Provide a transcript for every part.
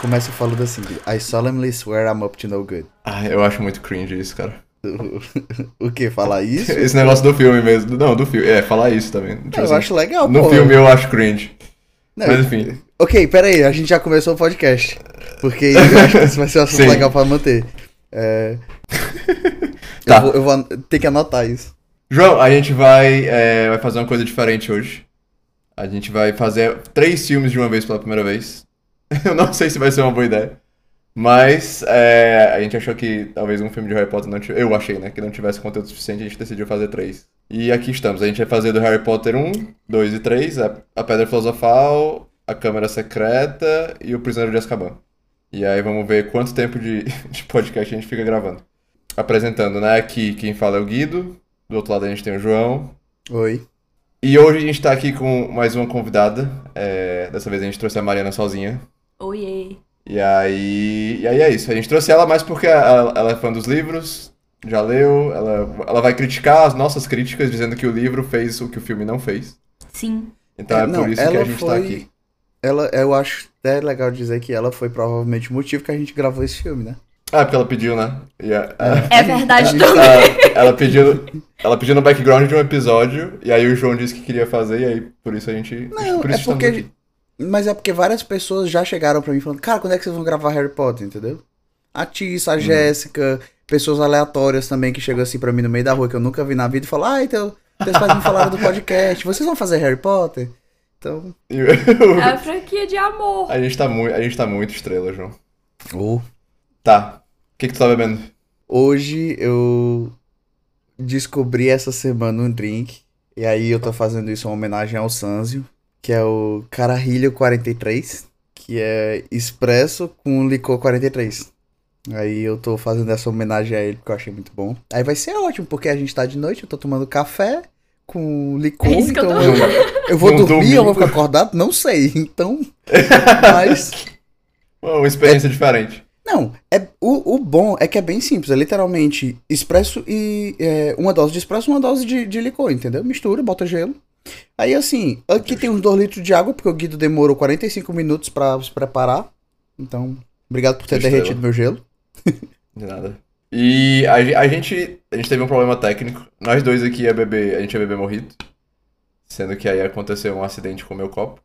começa falando assim: I solemnly swear I'm up to no good. Ah, eu acho muito cringe isso, cara. o que? Falar isso? Esse negócio do filme mesmo. Não, do filme. É, falar isso também. Tipo eu assim, acho legal, No pô. filme eu acho cringe. Não, Mas enfim. Ok, pera aí, a gente já começou o podcast. Porque eu acho que isso vai ser um assunto Sim. legal pra manter. É... Tá. Eu, vou, eu vou ter que anotar isso. João, a gente vai, é, vai fazer uma coisa diferente hoje. A gente vai fazer três filmes de uma vez pela primeira vez. Eu não sei se vai ser uma boa ideia. Mas é, a gente achou que talvez um filme de Harry Potter não tivesse. Eu achei, né? Que não tivesse conteúdo suficiente, a gente decidiu fazer três. E aqui estamos. A gente vai fazer do Harry Potter 1, 2 e 3, a, a Pedra Filosofal, a Câmara Secreta e o Prisioneiro de Azkaban. E aí vamos ver quanto tempo de, de podcast a gente fica gravando. Apresentando, né? Aqui quem fala é o Guido. Do outro lado a gente tem o João. Oi. E hoje a gente tá aqui com mais uma convidada. É, dessa vez a gente trouxe a Mariana sozinha. Oiê. E aí, e aí é isso. A gente trouxe ela mais porque ela, ela é fã dos livros, já leu, ela, ela vai criticar as nossas críticas, dizendo que o livro fez o que o filme não fez. Sim. Então é, não, por isso que a gente tá foi- aqui. Ela, eu acho até legal dizer que ela foi provavelmente o motivo que a gente gravou esse filme, né? Ah, porque ela pediu, né? A- a- É verdade também. ela pediu. Ela pediu no background de um episódio, e aí o João disse que queria fazer, e aí por isso a gente. Não, por é isso estamos porque. Mas é porque várias pessoas já chegaram pra mim falando, cara, quando é que vocês vão gravar Harry Potter, entendeu? A Tissa, a Uhum. Jéssica, pessoas aleatórias também que chegam assim pra mim no meio da rua que eu nunca vi na vida e falam, ah, então, teus pais me falaram do podcast, vocês vão fazer Harry Potter? Então. É a franquia de amor. a, gente tá muito, a gente tá muito estrela, João. Oh. Tá. O que, que tu tá bebendo? Hoje eu descobri essa semana um drink. E aí eu tô fazendo isso em homenagem ao Sanzio, que é o Carajillo 43, que é expresso com licor 43. Aí eu tô fazendo essa homenagem a ele porque eu achei muito bom. Aí vai ser ótimo, porque a gente tá de noite, eu tô tomando café com licor, É isso que eu então tô- eu, eu vou dormir, eu vou ficar acordado, não sei. Então, mas Uma experiência diferente. Não, é, o, o bom é que é bem simples. É literalmente expresso e. é, uma dose de expresso e uma dose de, de licor, entendeu? Mistura, bota gelo. Aí assim, aqui tem uns 2 litros de água, porque o Guido demorou 45 minutos pra se preparar. Então, obrigado por ter Estrela. derretido meu gelo. De nada. E a, a gente, a gente teve um problema técnico. Nós dois aqui ia beber, a gente ia beber morrito. Sendo que aí aconteceu um acidente com o meu copo.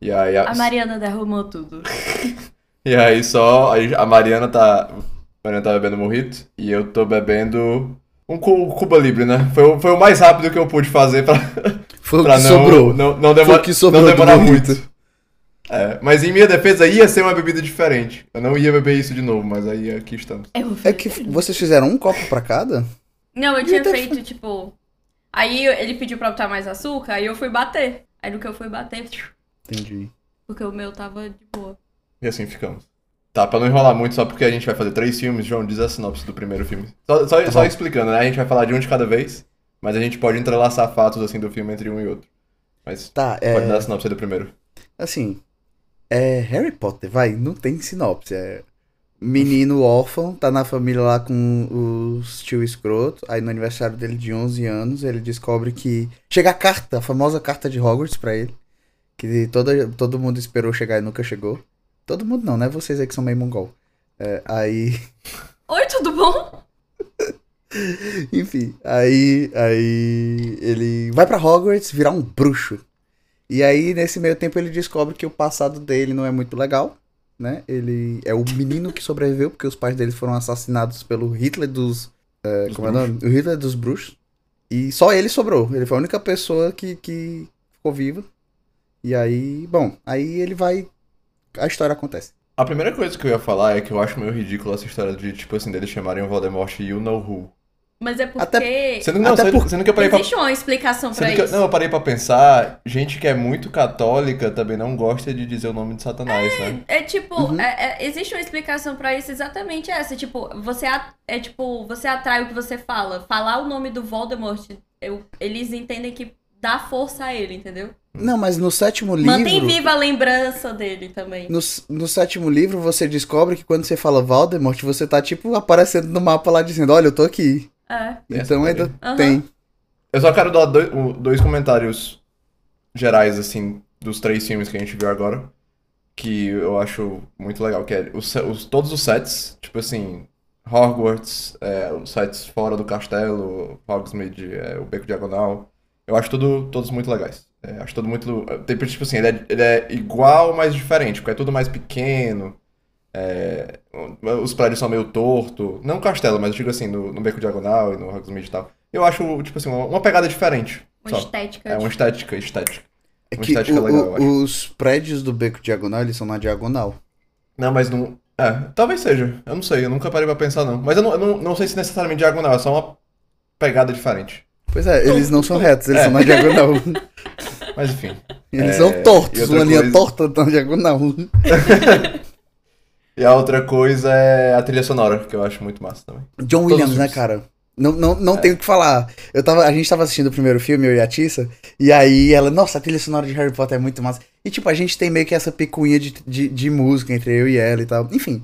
E aí, a, A Mariana derrumou tudo. e aí só a, a Mariana tá. A Mariana tá bebendo morrito e eu tô bebendo um cu- Cuba Libre, né? Foi, o- foi o mais rápido que eu pude fazer pra, Foi o que não, sobrou. não, não, Foi demora, o que sobrou não demorar muito. É, mas em minha defesa ia ser uma bebida diferente. Eu não ia beber isso de novo, mas aí aqui estamos. Eu É que vocês fizeram um copo pra cada? Não, eu tinha feito, tipo. Aí ele pediu pra botar mais açúcar, aí eu fui bater. Aí no que eu fui bater, Entendi. porque o meu tava de boa. E assim ficamos. Tá, pra não enrolar muito, só porque a gente vai fazer três filmes, João, diz a sinopse do primeiro filme. Só, só, Tá só explicando, né? A gente vai falar de um de cada vez, mas a gente pode entrelaçar fatos assim do filme entre um e outro. Mas Tá, pode dar é. a sinopse do primeiro. Assim, é Harry Potter, vai, não tem sinopse. É menino órfão, tá na família lá com os tio escroto. Aí no aniversário dele de 11 anos, ele descobre que chega a carta, a famosa carta de Hogwarts pra ele, que toda, todo mundo esperou chegar e nunca chegou. Todo mundo não, né? Vocês aí que são meio mongol. É, aí, Oi, tudo bom? Enfim, aí, aí ele vai pra Hogwarts virar um bruxo. E aí, nesse meio tempo, ele descobre que o passado dele não é muito legal, né? Ele é o menino que sobreviveu, porque os pais dele foram assassinados pelo Hitler dos... é, como é o nome? O Hitler dos bruxos. E só ele sobrou. Ele foi a única pessoa que, que ficou viva. E aí, bom, aí ele vai... A história acontece. A primeira coisa que eu ia falar é que eu acho meio ridículo essa história de, tipo assim, deles chamarem o Voldemort You Know Who. Mas é porque. Até- Sendo, não, Até sendo, por- sendo que eu parei pra Existe uma explicação pra eu- isso. não, eu parei pra pensar, gente que é muito católica também não gosta de dizer o nome de Satanás, né? É tipo, Uhum. é- é- existe uma explicação pra isso exatamente essa. Tipo, você a- é tipo, você atrai o que você fala. Falar o nome do Voldemort, eu- eles entendem que dá força a ele, entendeu? Não, mas no sétimo livro... Mantém viva a lembrança dele também. No, no sétimo livro, você descobre que quando você fala Voldemort, você tá, tipo, aparecendo no mapa lá dizendo, olha, eu tô aqui. É. Então ainda Aham. tem. Eu só quero dar dois, dois comentários gerais, assim, dos três filmes que a gente viu agora. que eu acho muito legal, que é os, os- todos os sets, tipo assim, Hogwarts, é, os sets fora do castelo, Hogsmeade, é, o Beco Diagonal. Eu acho tudo, todos muito legais. É, acho tudo muito. Tem, tipo assim, ele é, ele é igual, mas diferente, porque é tudo mais pequeno. É, os prédios são meio torto. Não o castelo, mas eu digo assim, no, no Beco Diagonal e no Hogsmeade e tal. Eu acho, tipo assim, uma, uma pegada diferente. Uma só. estética. É uma estética, estética. É Uma que estética o- legal, o- os prédios do Beco Diagonal, eles são na diagonal. Não, mas não. É, talvez seja. Eu não sei, eu nunca parei pra pensar, não. Mas eu não, eu não, não sei se necessariamente diagonal, é só uma pegada diferente. Pois é, eles não são retos, eles É. são na diagonal. Mas enfim. Eles É, são tortos, uma linha coisa- torta na diagonal. E a outra coisa é a trilha sonora, que eu acho muito massa também. John Todos Williams, né, cara? Não, não, não É. tenho o que falar. Eu tava, a gente tava assistindo o primeiro filme, eu e a Tissa, e aí ela, nossa, a trilha sonora de Harry Potter é muito massa. E tipo, a gente tem meio que essa picuinha de, de, de música entre eu e ela e tal. Enfim.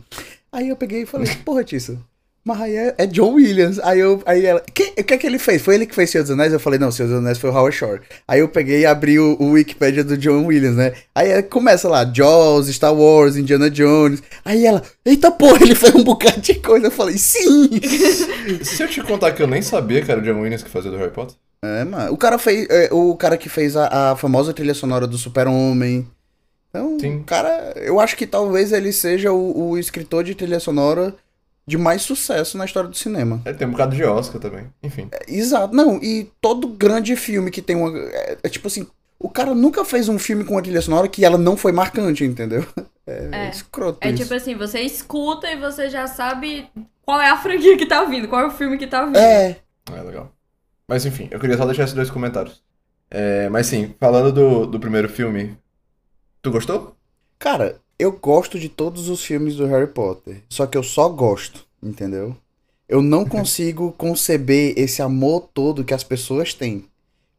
Aí eu peguei e falei, porra, Tissa, mas aí é, é John Williams. Aí, eu, aí ela, que, o que é que ele fez? Foi ele que fez Senhor dos Anéis? Eu falei, não, Senhor dos Anéis foi o Howard Shore. Aí eu peguei e abri o, o Wikipedia do John Williams, né? Aí é, começa lá, Jaws, Star Wars, Indiana Jones. Aí ela, eita porra, ele fez um bocado de coisa. Eu falei, sim! Se eu te contar que eu nem sabia que era o John Williams que fazia do Harry Potter. É, mano. O cara fez. é, o cara que fez a, a famosa trilha sonora do Super-Homem. Então, Sim. cara, eu acho que talvez ele seja o, o escritor de trilha sonora de mais sucesso na história do cinema. Ele tem um bocado de Oscar também. Enfim. É, Exato. Não, e todo grande filme que tem uma. É, é tipo assim. O cara nunca fez um filme com uma trilha sonora que ela não foi marcante, entendeu? É, É. escroto É isso. tipo assim, você escuta e você já sabe qual é a franquia que tá vindo, qual é o filme que tá vindo. É, É legal. Mas enfim, eu queria só deixar esses dois comentários. É, mas sim, falando do, do primeiro filme, tu gostou? Cara, eu gosto de todos os filmes do Harry Potter. Só que eu só gosto, entendeu? Eu não consigo conceber esse amor todo que as pessoas têm.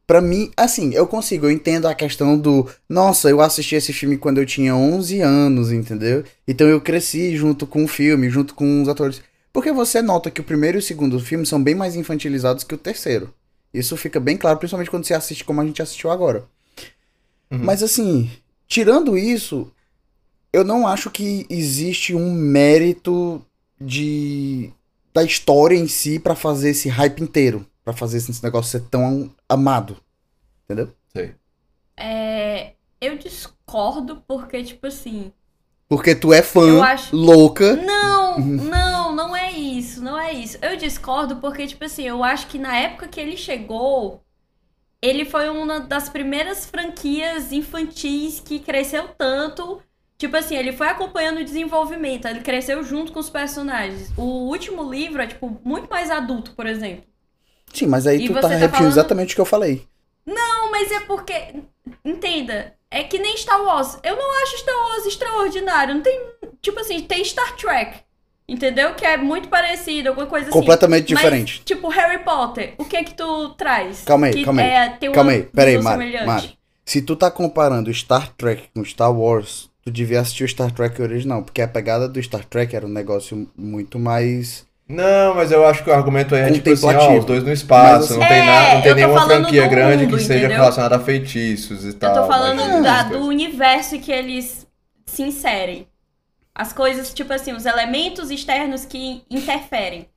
Pra mim, assim, eu consigo, eu entendo a questão do, nossa, eu assisti esse filme quando eu tinha 11 anos, entendeu? Então eu cresci junto com o filme, junto com os atores. Porque você nota que o primeiro e o segundo filme são bem mais infantilizados que o terceiro. Isso fica bem claro, principalmente quando você assiste como a gente assistiu agora. Uhum. Mas assim, tirando isso, eu não acho que existe um mérito de da história em si pra fazer esse hype inteiro, Pra fazer esse negócio ser tão amado. Entendeu? Sei. É, eu discordo porque, tipo assim. Porque tu é fã acho. louca. Não, Uhum. não, não é isso, não é isso. Eu discordo porque, tipo assim, eu acho que na época que ele chegou, ele foi uma das primeiras franquias infantis que cresceu tanto. Tipo assim, ele foi acompanhando o desenvolvimento, ele cresceu junto com os personagens. O último livro é, tipo, muito mais adulto, por exemplo. Sim, mas aí E tu tá tá repetindo falando- exatamente o que eu falei. Não, mas é porque. Entenda. É que nem Star Wars. Eu não acho Star Wars extraordinário. Não tem. Tipo assim, tem Star Trek. Entendeu? Que é muito parecido, alguma coisa assim. Completamente Mas, diferente. tipo, Harry Potter, o que é que tu traz? Calma aí, que calma aí. É, Calma aí, pera aí, visão Mari? Mari. Se tu tá comparando Star Trek com Star Wars, tu devia assistir o Star Trek original, porque a pegada do Star Trek era um negócio muito mais Não, mas eu acho que o argumento aí é tipo assim, ó, os dois no espaço, Mas, não tem, É, nada, não tem nenhuma franquia grande mundo, que seja entendeu? relacionada a feitiços e tal. Eu tô falando magia, da- do universo que eles se inserem. As coisas, tipo assim, os elementos externos que interferem.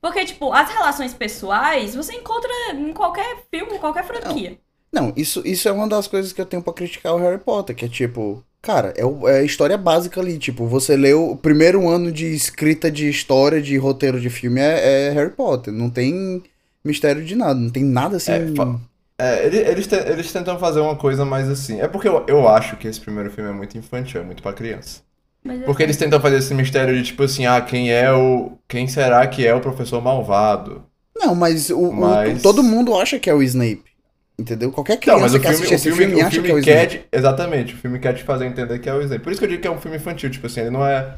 Porque, tipo, as relações pessoais você encontra em qualquer filme, em qualquer franquia. Não, isso, isso é uma das coisas que eu tenho pra criticar o Harry Potter, que é tipo, cara, é, o- é a história básica ali, tipo, você leu o primeiro ano de escrita de história, de roteiro de filme é, é Harry Potter, não tem mistério de nada, não tem nada assim. É, É, ele- eles, te- eles tentam fazer uma coisa mais assim. É porque eu, eu acho que esse primeiro filme é muito infantil, é muito pra criança. Mas Porque eles tentam fazer esse mistério de tipo assim, ah, quem é o. Quem será que é o professor malvado? Não, mas, o, o- Mas- todo mundo acha que é o Snape, entendeu? Qualquer Não, criança mas o que filme, assiste o esse filme, filme, o acha filme que é o exatamente, o filme quer te fazer entender que é o Snape. Por isso que eu digo que é um filme infantil, tipo assim, ele não é.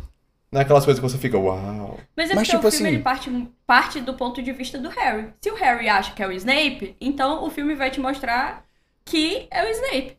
Não é aquelas coisas que você fica, uau. Mas é Mas, porque tipo o filme assim- ele parte, parte do ponto de vista do Harry. Se o Harry acha que é o Snape, então o filme vai te mostrar que é o Snape.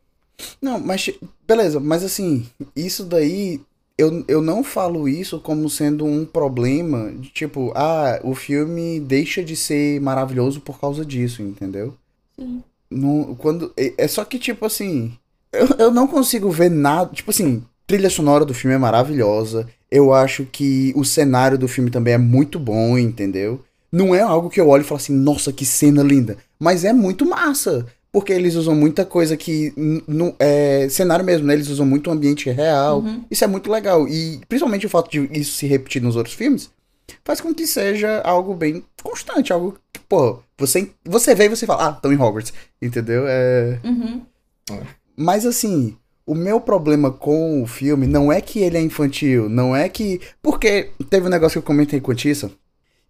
Não, mas beleza, mas assim, isso daí eu, eu não falo isso como sendo um problema de tipo, ah, o filme deixa de ser maravilhoso por causa disso, entendeu? Sim. Não, quando, é, é só que, tipo assim, eu, eu não consigo ver nada. Tipo assim, trilha sonora do filme é maravilhosa. Eu acho que o cenário do filme também é muito bom, entendeu? Não é algo que eu olho e falo assim, nossa, que cena linda. Mas é muito massa. Porque eles usam muita coisa que. No, é, cenário mesmo, né? Eles usam muito ambiente real. Uhum. Isso é muito legal. E principalmente o fato de isso se repetir nos outros filmes faz com que seja algo bem constante. Algo pô, você, você vê e você fala, ah, estão em Hogwarts. Entendeu? É. Uhum. Mas assim, o meu problema com o filme não é que ele é infantil, não é que. Porque teve um negócio que eu comentei com a Tissa,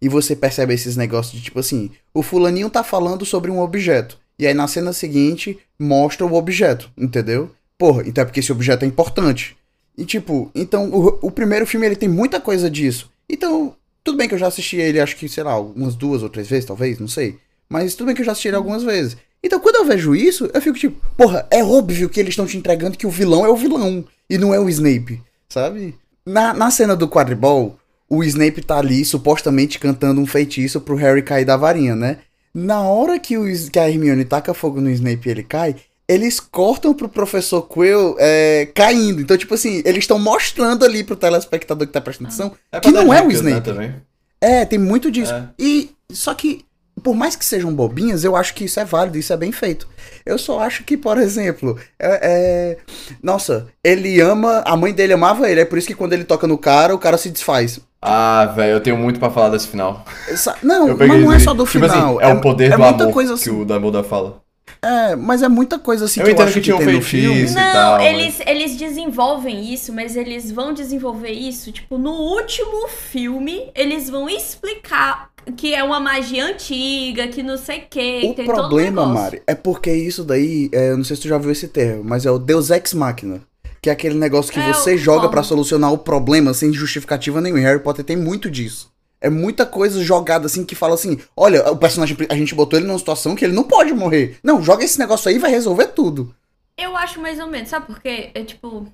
e você percebe esses negócios de tipo assim: o fulaninho tá falando sobre um objeto, e aí na cena seguinte mostra o objeto, entendeu? Porra, então é porque esse objeto é importante. E tipo, então o, o primeiro filme ele tem muita coisa disso. Então, tudo bem que eu já assisti ele, acho que, sei lá, umas duas ou três vezes, talvez, não sei. Mas tudo bem que eu já assisti ele algumas vezes. Então, quando eu vejo isso, eu fico tipo, porra, é óbvio que eles estão te entregando que o vilão é o vilão e não é o Snape, sabe? Na, na cena do quadribol, o Snape tá ali supostamente cantando um feitiço pro Harry cair da varinha, né? Na hora que, o, que a Hermione taca fogo no Snape e ele cai, eles cortam pro professor Quill é, caindo. Então, tipo assim, eles estão mostrando ali pro telespectador que tá prestando atenção É que não é o né, Snape. também. É, tem muito disso. É. E só que por mais que sejam bobinhas, eu acho que isso é válido, isso é bem feito. Eu só acho que, por exemplo, é, é- nossa, ele ama, a mãe dele amava ele, é por isso que quando ele toca no cara, o cara se desfaz. Ah, velho, eu tenho muito pra falar desse final. Essa- Não, mas não é só do tipo final. Assim, é, o poder é do muita amor coisa que assim. o Dumbledore fala. É, mas é muita coisa assim Eu que eu acho que que, tinha um tem no feitiço. filme. e Não, tal, mas- eles, eles desenvolvem isso, mas eles vão desenvolver isso, tipo, no último filme, eles vão explicar que é uma magia antiga, que não sei o que, O problema, um. Mari, é porque isso daí, é, eu não sei se tu já viu esse termo, mas é o Deus Ex Machina. Que é aquele negócio que É, você joga pra solucionar o problema sem justificativa nenhuma. Harry Potter tem muito disso. É muita coisa jogada assim que fala assim: olha, o personagem, a gente botou ele numa situação que ele não pode morrer. Não, joga esse negócio aí e vai resolver tudo. Eu acho mais ou menos, sabe por quê? É tipo.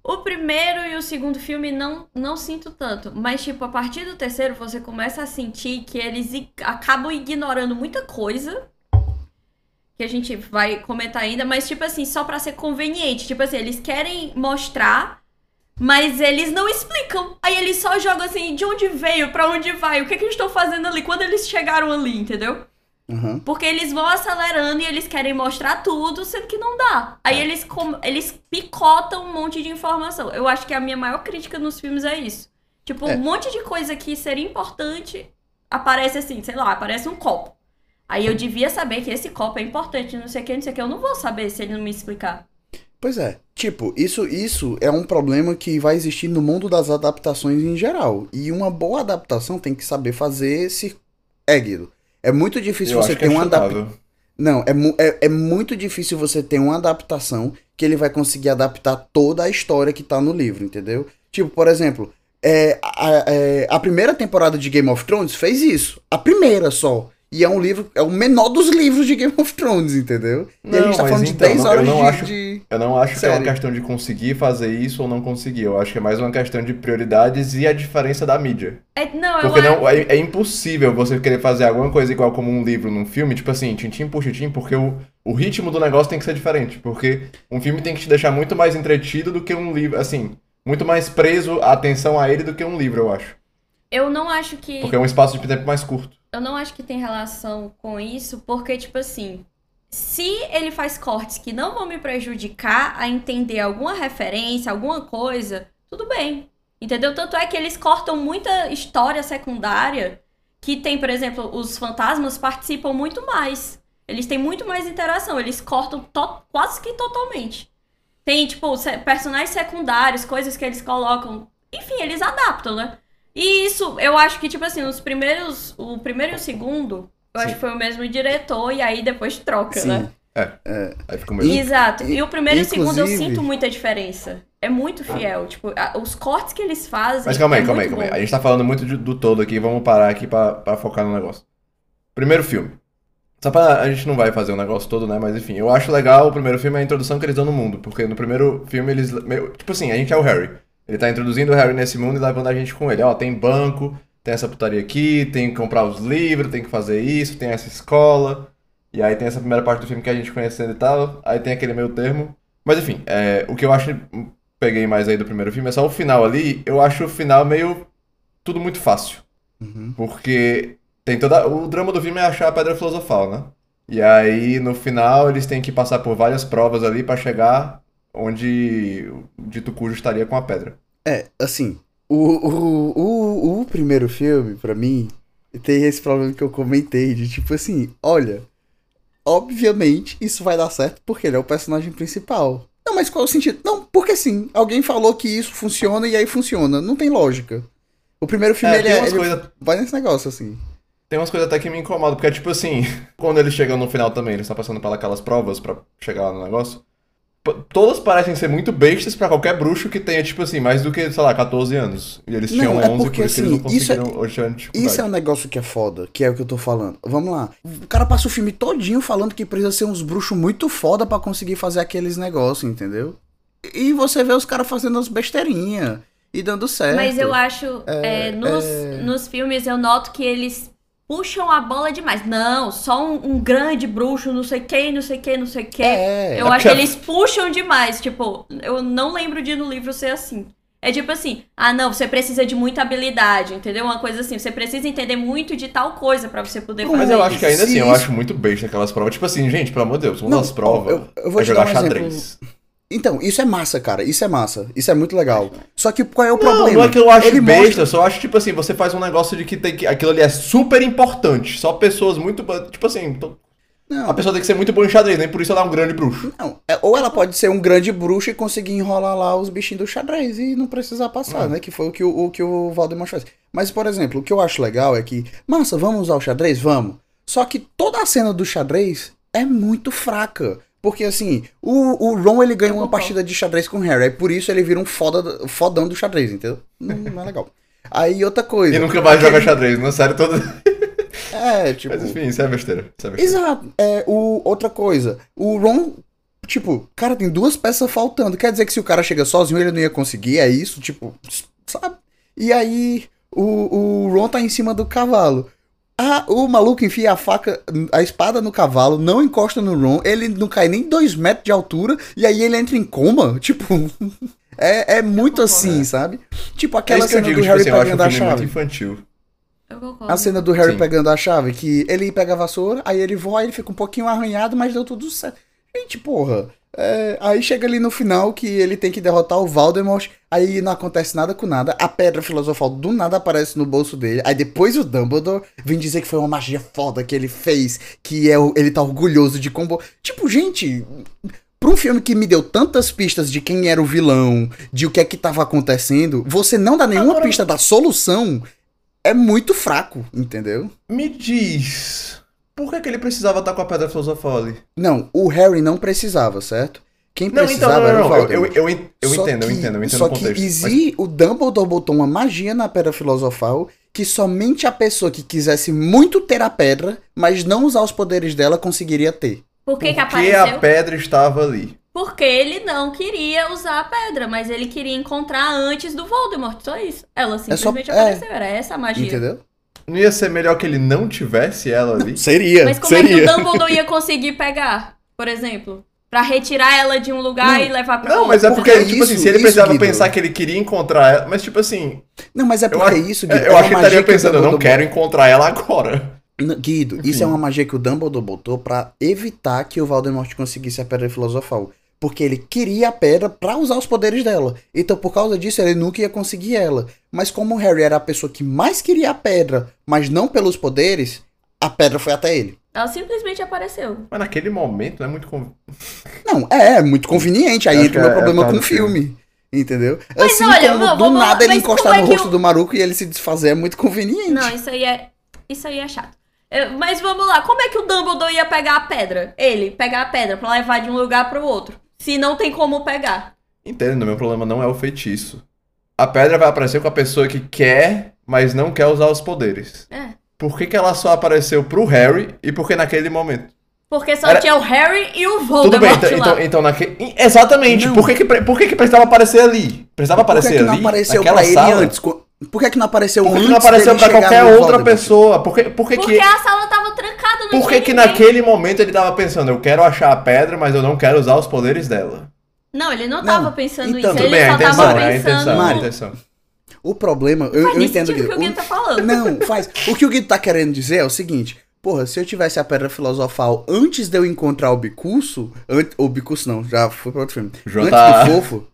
O primeiro e o segundo filme não, não sinto tanto. Mas, tipo, a partir do terceiro você começa a sentir que eles acabam ignorando muita coisa. Que a gente vai comentar ainda, mas, tipo assim, só pra ser conveniente. Tipo assim, eles querem mostrar, mas eles não explicam. Aí eles só jogam assim, de onde veio, pra onde vai, o que, que eles estão fazendo ali, quando eles chegaram ali, entendeu? Aham. Porque eles vão acelerando e eles querem mostrar tudo, sendo que não dá. Aí É. eles, eles picotam um monte de informação. Eu acho que a minha maior crítica nos filmes é isso. Tipo, É. um monte de coisa que seria importante aparece assim, sei lá, aparece um copo. Aí eu devia saber que esse copo é importante, não sei o que, não sei o que. Eu não vou saber se ele não me explicar. Pois é. Tipo, isso, isso é um problema que vai existir no mundo das adaptações em geral. E uma boa adaptação tem que saber fazer esse. É, Guido. É muito difícil Eu você acho que ter é uma adaptação. Não, é, mu- é, é muito difícil você ter uma adaptação que ele vai conseguir adaptar toda a história que tá no livro, entendeu? Tipo, por exemplo, é, a, é, a primeira temporada de Game of Thrones fez isso. A primeira só. E é um livro, é o menor dos livros de Game of Thrones, entendeu? e a gente tá falando de então, 10 não- eu horas não de, acho- de- Eu não acho que é Sério. uma questão de conseguir fazer isso ou não conseguir. Eu acho que é mais uma questão de prioridades e a diferença da mídia. É, não, Porque não, é, é impossível você querer fazer alguma coisa igual como um livro num filme, tipo assim, tintim por tintim, porque o, o ritmo do negócio tem que ser diferente. Porque um filme tem que te deixar muito mais entretido do que um livro, assim, muito mais preso a atenção a ele do que um livro, eu acho. eu não acho que. Porque é um espaço de tempo mais curto. Eu não acho que tem relação com isso, porque, tipo assim, se ele faz cortes que não vão me prejudicar a entender alguma referência, alguma coisa, tudo bem. Entendeu? Tanto é que eles cortam muita história secundária que tem, por exemplo, os fantasmas participam muito mais. Eles têm muito mais interação, eles cortam quase que totalmente. Tem, tipo, se- personagens secundários, coisas que eles colocam. Enfim, eles adaptam, né? E isso, eu acho que, tipo assim, os primeiros. O primeiro e o segundo, eu acho que foi o mesmo diretor, e aí depois troca, Sim. né? Aí fica o mesmo. Exato. E, o primeiro e o segundo eu sinto muita diferença. É muito fiel. Tipo, a- os cortes que eles fazem. Mas calma aí, é calma aí, calma aí. bom. A gente tá falando muito de- do todo aqui, vamos parar aqui pra, pra focar no negócio. Primeiro filme. Só pra. A gente não vai fazer o negócio todo, né? Mas enfim, eu acho legal o primeiro filme é a introdução que eles dão no mundo. Porque no primeiro filme eles. meio- Tipo assim, a gente é o Harry. Ele tá introduzindo o Harry nesse mundo e levando a gente com ele. Ó, tem banco, tem essa putaria aqui, tem que comprar os livros, tem que fazer isso, tem essa escola. E aí tem essa primeira parte do filme que a gente conhecendo e tal. Aí tem aquele meio termo. Mas enfim, é, o que eu acho peguei mais aí do primeiro filme, é só o final ali, eu acho o final meio. tudo muito fácil. Uhum. Porque tem toda. O drama do filme é achar a pedra filosofal, né? E aí, no final, eles têm que passar por várias provas ali pra chegar onde o dito cujo estaria com a pedra. É, assim, o, o, o, o primeiro filme, pra mim, tem esse problema que eu comentei, de tipo assim, olha, obviamente isso vai dar certo porque ele é o personagem principal. Não, mas qual é o sentido? Não, porque sim, alguém falou que isso funciona e aí funciona. Não tem lógica. O primeiro filme, É, ele, é, umas ele coisas- vai nesse negócio, assim. Tem umas coisas até que me incomodam, porque é tipo assim, quando eles chegam no final também, eles estão passando pelas provas pra chegar lá no negócio. Todas parecem ser muito bestas pra qualquer bruxo que tenha, tipo assim, mais do que, sei lá, 14 anos. E eles Não, tinham é 11, porque, por isso que eles não assim, isso é- conseguiram. Isso é um negócio que é foda, que é o que eu tô falando. Vamos lá. O cara passa o filme todinho falando que precisa ser uns bruxos muito foda pra conseguir fazer aqueles negócios, entendeu? E você vê os caras fazendo as besteirinhas e dando certo. Mas eu acho, É, é, nos, é. nos filmes eu noto que eles puxam a bola demais. Não, só um, um grande bruxo, não sei quem, não sei quem, não sei quem. É, eu é acho que eles puxam demais. Tipo, eu não lembro de no livro ser assim. É tipo assim, ah não, você precisa de muita habilidade, entendeu? Uma coisa assim, você precisa entender muito de tal coisa pra você poder Mas fazer Mas eu isso. acho que ainda assim, Se eu acho muito besta aquelas provas. Tipo assim, gente, pelo amor de Deus, uma Não, das provas eu- eu vou é jogar um xadrez. Então, isso é massa, cara. Isso é massa. Isso é muito legal. Só que qual é o Não, problema? não é que eu acho Ele besta, mostra- eu só acho, tipo assim, você faz um negócio de que, tem que aquilo ali é super importante. Só pessoas muito. Tipo assim, to- Não, a pessoa tem que ser muito boa em xadrez, nem por isso ela é um grande bruxo. não. É, ou ela pode ser um grande bruxo e conseguir enrolar lá os bichinhos do xadrez e não precisar passar, Hum. né? Que foi o que o, o que o Valdemar fez. Mas, por exemplo, o que eu acho legal é que, massa, vamos usar o xadrez? Vamos. Só que toda a cena do xadrez é muito fraca. Porque, assim, o, o Ron ele ganha uma partida de xadrez com o Harry. Aí por isso ele vira um foda, fodão do xadrez, entendeu? Não, não é legal. Aí outra coisa. E nunca mais joga xadrez, na série toda. É, tipo. Mas enfim, isso é besteira. Isso é besteira. Exato. É, o, outra coisa, o Ron, tipo, cara, tem duas peças faltando. Quer dizer que se o cara chega sozinho, ele não ia conseguir, é isso? Tipo, sabe? E aí, o, o Ron tá em cima do cavalo. Ah, o maluco enfia a faca, a espada no cavalo, não encosta no Ron, ele não cai nem dois metros de altura, e aí ele entra em coma. Tipo, é, é muito assim, sabe? Tipo, É aquela eu cena digo, do tipo Harry acho pegando a filme muito chave. infantil. Eu concordo. A cena do Harry Sim. pegando a chave, que ele pega a vassoura, aí ele voa, aí ele fica um pouquinho arranhado, mas deu tudo certo. Gente, porra. é, aí chega ali no final que ele tem que derrotar o Voldemort, aí não acontece nada com nada, a pedra filosofal do nada aparece no bolso dele, aí depois o Dumbledore vem dizer que foi uma magia foda que ele fez, que é ele tá orgulhoso de combo. Tipo, gente, Pra um filme que me deu tantas pistas de quem era o vilão, de o que é que tava acontecendo, você não dá nenhuma Agora- pista da solução, é muito fraco, entendeu? Me diz. Por que, que ele precisava estar com a pedra filosofal ali? Não, o Harry não precisava, certo? Quem Não, então, precisava não, era o não, não. Eu, Voldemort. eu, eu, eu Só entendo, eu que- entendo, eu entendo Só o contexto. que mas- exi, o Dumbledore botou uma magia na pedra filosofal que somente a pessoa que quisesse muito ter a pedra, mas não usar os poderes dela, conseguiria ter. Por que, que Por que apareceu? a pedra estava ali? Porque ele não queria usar a pedra, mas ele queria encontrar antes do Voldemort, só isso. Ela simplesmente é. apareceu, era essa a magia. Entendeu? Não ia ser melhor que ele não tivesse ela ali? Seria. Mas como é que o Dumbledore ia conseguir pegar, por exemplo? Pra retirar ela de um lugar Não. e levar pra Não, outro? mas é porque, Porque tipo assim, isso- se ele isso, precisava Guido. pensar que ele queria encontrar ela, mas tipo assim, Não, mas é eu, porque acho- isso, Guido. eu é uma acho que ele estaria pensando, eu não quero encontrar ela agora. Guido, Enfim. isso é uma magia que o Dumbledore botou pra evitar que o Voldemort conseguisse a pedra filosofal. Porque ele queria a pedra pra usar os poderes dela. Então, por causa disso, ele nunca ia conseguir ela. Mas como o Harry era a pessoa que mais queria a pedra, mas não pelos poderes, a pedra foi até ele. Ela simplesmente apareceu. Mas naquele momento não é muito. conv- Não, é, é muito conveniente. Aí entra o meu é- é problema por com o filme. filme. Entendeu? Mas assim olha, como do vamos- nada ele encostar no é rosto o- do Maruco e ele se desfazer é muito conveniente. Não, isso aí é. Isso aí é chato. Eu- mas vamos lá, como é que o Dumbledore ia pegar a pedra? Ele, pegar a pedra pra levar de um lugar pro outro. Se não tem como pegar. Entendo, meu problema não é o feitiço. A pedra vai aparecer com a pessoa que quer, mas não quer usar os poderes. É. Por que, que ela só apareceu pro Harry e por que naquele momento? Porque só Era- tinha o Harry e o Voldemort Tudo bem, então, lá. então, então naquele. Exatamente! Não. Por que, que, por que, que precisava aparecer ali? Precisava Por que, aparecer que não ali? apareceu naquela pra ele sala? antes? Co- Por que, que não apareceu Por que, não apareceu chegar qualquer no outra pessoa? Por que, por que, Porque que, a sala tava trancada, não por que, tinha que naquele momento ele tava pensando, eu quero achar a pedra, mas eu não quero usar os poderes dela? Não, ele não Não, tava pensando então- isso. Ele bem, a só intenção, tava né? A pensando. intenção, a Mari, intenção. O problema, eu, Faz eu entendo sentido o que o Guido tá falando. Não, faz. O que o Guido tá querendo dizer é o seguinte: porra, se eu tivesse a pedra filosofal antes de eu encontrar o Bicurso, an- o Bicurso não, já foi pra outro filme. João antes do fofo,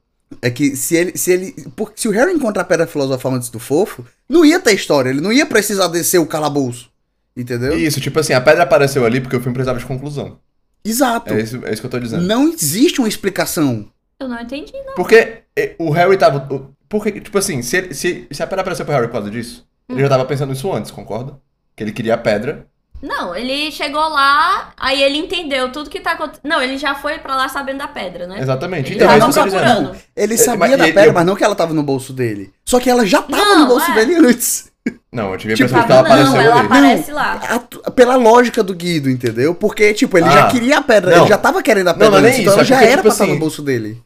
é que se ele. Se ele. Porque se o Harry encontrar a pedra filosofal antes do fofo, não ia ter história, ele não ia precisar descer o calabouço. Entendeu? Isso, tipo assim, a pedra apareceu ali porque o filme precisava de conclusão. Exato. É isso, é isso que eu tô dizendo. Não existe uma explicação. Eu não entendi, não. Porque eh, o Harry tava. Porque, tipo assim, se, ele- se, se a pedra apareceu pro Harry por causa disso, ele já tava pensando nisso antes, concorda? Que ele queria a pedra. Não, ele chegou lá, aí ele entendeu tudo que tá acontecendo. Não, ele já foi pra lá sabendo da pedra, né? Exatamente. Ele Então, é isso tava dizendo. procurando. Ele É, sabia mas- da pedra, eu- mas não que ela tava no bolso dele. Só que ela já tava Não, no bolso é. dele antes. Não, eu tive a Tipo, impressão que ela não, apareceu ela ali. aparece lá. A- pela lógica do Guido, entendeu? Porque, tipo, ele já Ah. queria a pedra, Não. ele já tava querendo a Não, pedra não é nem antes, então isso, ela é já porque, era tipo pra estar no assim, bolso dele.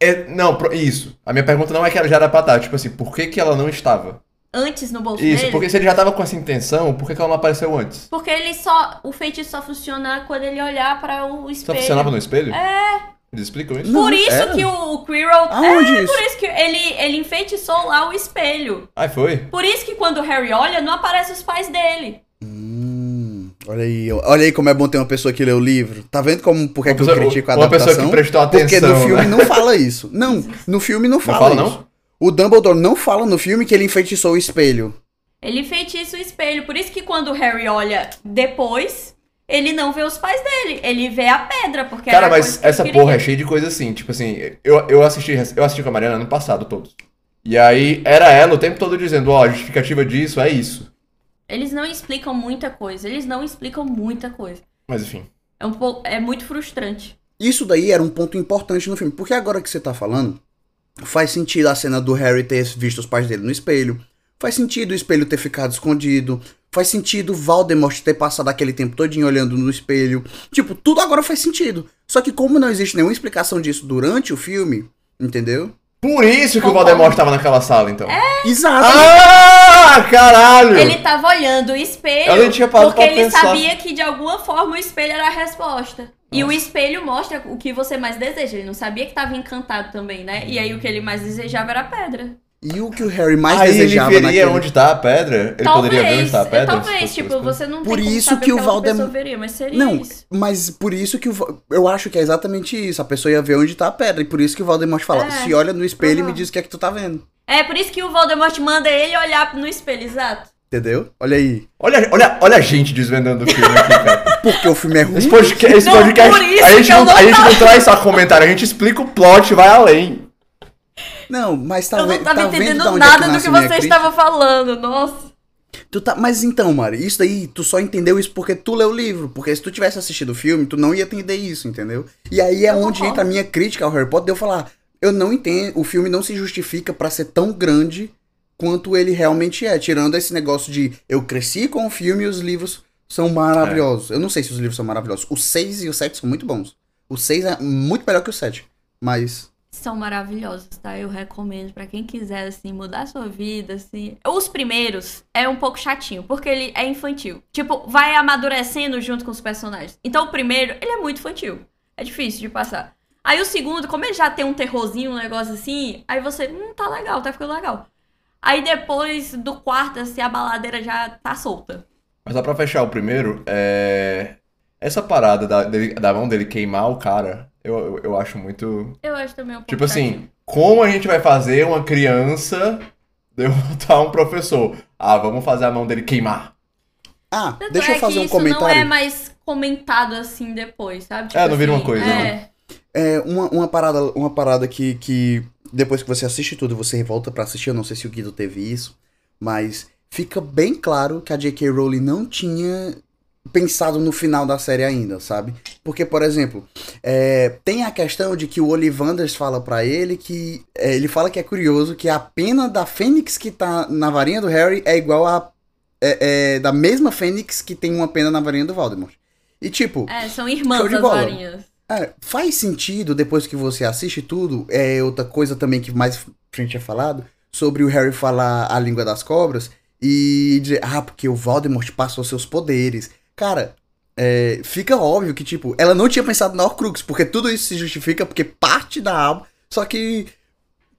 É, não, isso. A minha pergunta não é que ela já era pra estar. Tipo assim, por que, que ela não estava? Antes no bolso Isso, dele. porque se ele já tava com essa intenção, por que, que ela não apareceu antes? Porque ele só. O feitiço só funciona quando ele olhar para o Só espelho. funcionava no espelho? É. Eles explicam isso? Não, Por isso era? que o Quirrell. Aonde é, isso? por isso que ele, ele enfeitiçou lá o espelho. Ai, foi? Por isso que quando o Harry olha, não aparecem os pais dele. Hum, olha aí, olha aí como é bom ter uma pessoa que lê o livro. Tá vendo como por que Uma que eu critico a uma adaptação? pessoa que prestou atenção, Porque no filme né? não fala isso. Não, no filme não fala, fala, isso. não? O Dumbledore não fala no filme que ele enfeitiçou o espelho. Ele enfeitiça o espelho. Por isso que quando o Harry olha depois, ele não vê os pais dele. Ele vê a pedra, porque Cara, mas coisa que ele essa queria. porra é cheia de coisa assim. Tipo assim, eu, eu, assisti, eu assisti com a Mariana ano passado, todos. E aí era ela o tempo todo dizendo, ó, a justificativa disso é isso. Eles não explicam muita coisa. Eles não explicam muita coisa. Mas enfim. É, um pouco, é muito frustrante. Isso daí era um ponto importante no filme. Porque agora que você tá falando, faz sentido a cena do Harry ter visto os pais dele no espelho. Faz sentido o espelho ter ficado escondido. Faz sentido o Voldemort ter passado aquele tempo todinho olhando no espelho. Tipo, tudo agora faz sentido. Só que como não existe nenhuma explicação disso durante o filme, entendeu? Por isso que o Concordo. Valdemort tava naquela sala, então. Exato. Ah, caralho! Ele tava olhando o espelho Eu nem tinha parado porque pra ele pensar. sabia que de alguma forma o espelho era a resposta. E o espelho mostra o que você mais deseja. Ele não sabia que tava encantado também, né? E aí o que ele mais desejava era a pedra. E o que o Harry mais Aí ele desejava veria naquele... onde tá a pedra? Ele poderia ver onde tá a pedra? se talvez, tipo, espelho? você não Por tem como isso saber que o o que Valdem- pessoa veria, mas seria Não, isso. mas por isso que o, eu acho que é exatamente isso. A pessoa ia ver onde tá a pedra. E por isso que o Voldemort fala: É. se olha no espelho e me Uhum. diz o que é que tu tá vendo. É por isso que o Voldemort manda ele olhar no espelho, exato. Entendeu? Olha aí. Olha, olha, olha a gente desvendando o filme aqui, cara. Porque o filme é ruim. Esse podcast, esse Não, podcast por isso a, gente não, não a gente não traz só comentário, a gente explica o plot e vai além. Não, mas tá, eu não tava tá entendendo é nada que do que você estava falando, nossa. Tu tá... Mas então, Mari, isso daí, tu só entendeu isso porque tu leu o livro. Porque se tu tivesse assistido o filme, tu não ia entender isso, entendeu? E aí é Eu onde entra a minha crítica ao Harry Potter, de eu falar, eu não entendo, o filme não se justifica pra ser tão grande quanto ele realmente é. Tirando esse negócio de eu cresci com o filme e os livros são maravilhosos. Eu não sei se os livros são maravilhosos. O 6 e o 7 são muito bons. O 6 é muito melhor que o 7. Mas. São maravilhosos, tá? Eu recomendo pra quem quiser, assim, mudar sua vida, assim. Os primeiros é um pouco chatinho, porque ele é infantil. Tipo, vai amadurecendo junto com os personagens. Então, o primeiro, ele é muito infantil. É difícil de passar. Aí o segundo, como ele já tem um terrorzinho, um negócio assim, aí você, hum, tá legal, tá ficando legal. Aí depois do quarto, assim, a baladeira já tá solta. Mas só pra fechar o primeiro, é... Essa parada da, da mão dele queimar o cara, eu, eu, eu acho muito... Eu acho também um pouco Tipo assim, como a gente vai fazer uma criança derrotar um professor? Ah, vamos fazer a mão dele queimar. Ah, Tanto deixa é eu fazer que um isso não comentário. é mais comentado assim depois, sabe? É, não vira uma coisa, é. É, uma, uma parada, uma parada que, que depois que você assiste tudo, você volta pra assistir, eu não sei se o Guido teve isso, mas fica bem claro que a J.K. Rowling não tinha pensado no final da série ainda, sabe? Porque, por exemplo, é, tem a questão de que o Ollivanders fala pra ele que é, ele fala que é curioso que a pena da Fênix que tá na varinha do Harry é igual a é, é, da mesma Fênix que tem uma pena na varinha do Voldemort. E tipo, É, são irmãs as varinhas. é, faz sentido depois que você assiste tudo. É outra coisa também que mais frente é falado sobre o Harry falar a língua das cobras e dizer, ah, porque o Voldemort passou seus poderes. Cara, é, fica óbvio que, tipo, ela não tinha pensado na Horcrux, porque tudo isso se justifica porque parte da alma. Só que.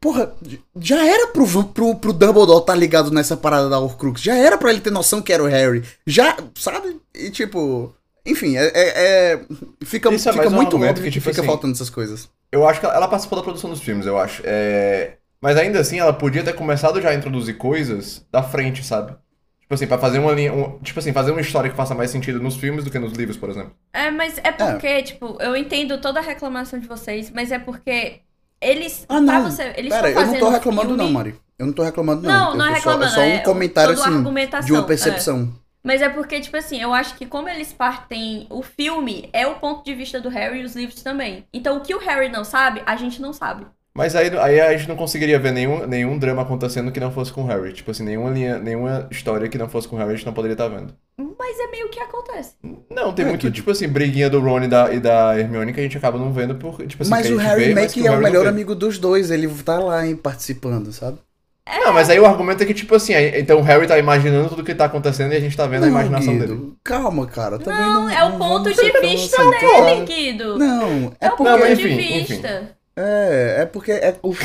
Porra, já era pro, pro, pro Dumbledore estar tá ligado nessa parada da Horcrux. Já era pra ele ter noção que era o Harry. Já, sabe? E tipo. Enfim, é. é, é fica Isso é fica um muito argumento óbvio que, tipo fica assim, faltando essas coisas. Eu acho que ela participou da produção dos filmes, eu acho. É... Mas ainda assim, ela podia ter começado já a introduzir coisas da frente, sabe? Tipo assim, pra fazer uma linha. um- Tipo assim, fazer uma história que faça mais sentido nos filmes do que nos livros, por exemplo. É, mas é porque, tipo, eu entendo toda a reclamação de vocês, mas é porque eles. Ah, não. Pra você, eles Pera, eu não tô reclamando, filme, não, Mari. Eu não tô reclamando, não. Não, Eu não é tô só- reclamando. É só um comentário, toda a assim, de uma é. percepção. Mas é porque, tipo assim, eu acho que como eles partem. O filme é o ponto de vista do Harry e os livros também. Então o que o Harry não sabe, a gente não sabe. Mas aí, aí a gente não conseguiria ver nenhum, nenhum drama acontecendo que não fosse com o Harry. Tipo assim, nenhuma linha, nenhuma história que não fosse com o Harry a gente não poderia estar vendo. Mas é meio que acontece. Não, tem É muito, que- tipo assim, briguinha do Ron e da, e da Hermione que a gente acaba não vendo por, tipo assim, mas que a o Harry vê, meio mas que o é o Harry não melhor amigo dos dois, ele tá lá hein, participando, sabe? Não, mas aí o argumento é que, tipo assim, aí- então o Harry tá imaginando tudo que tá acontecendo e a gente tá vendo a Não, imaginação Guido, dele. Calma, cara. Também Não, não, é o não ponto de vista assim, dele, Guido. Não, é é o porque. ponto Não, de enfim, vista. É, é porque é o, o-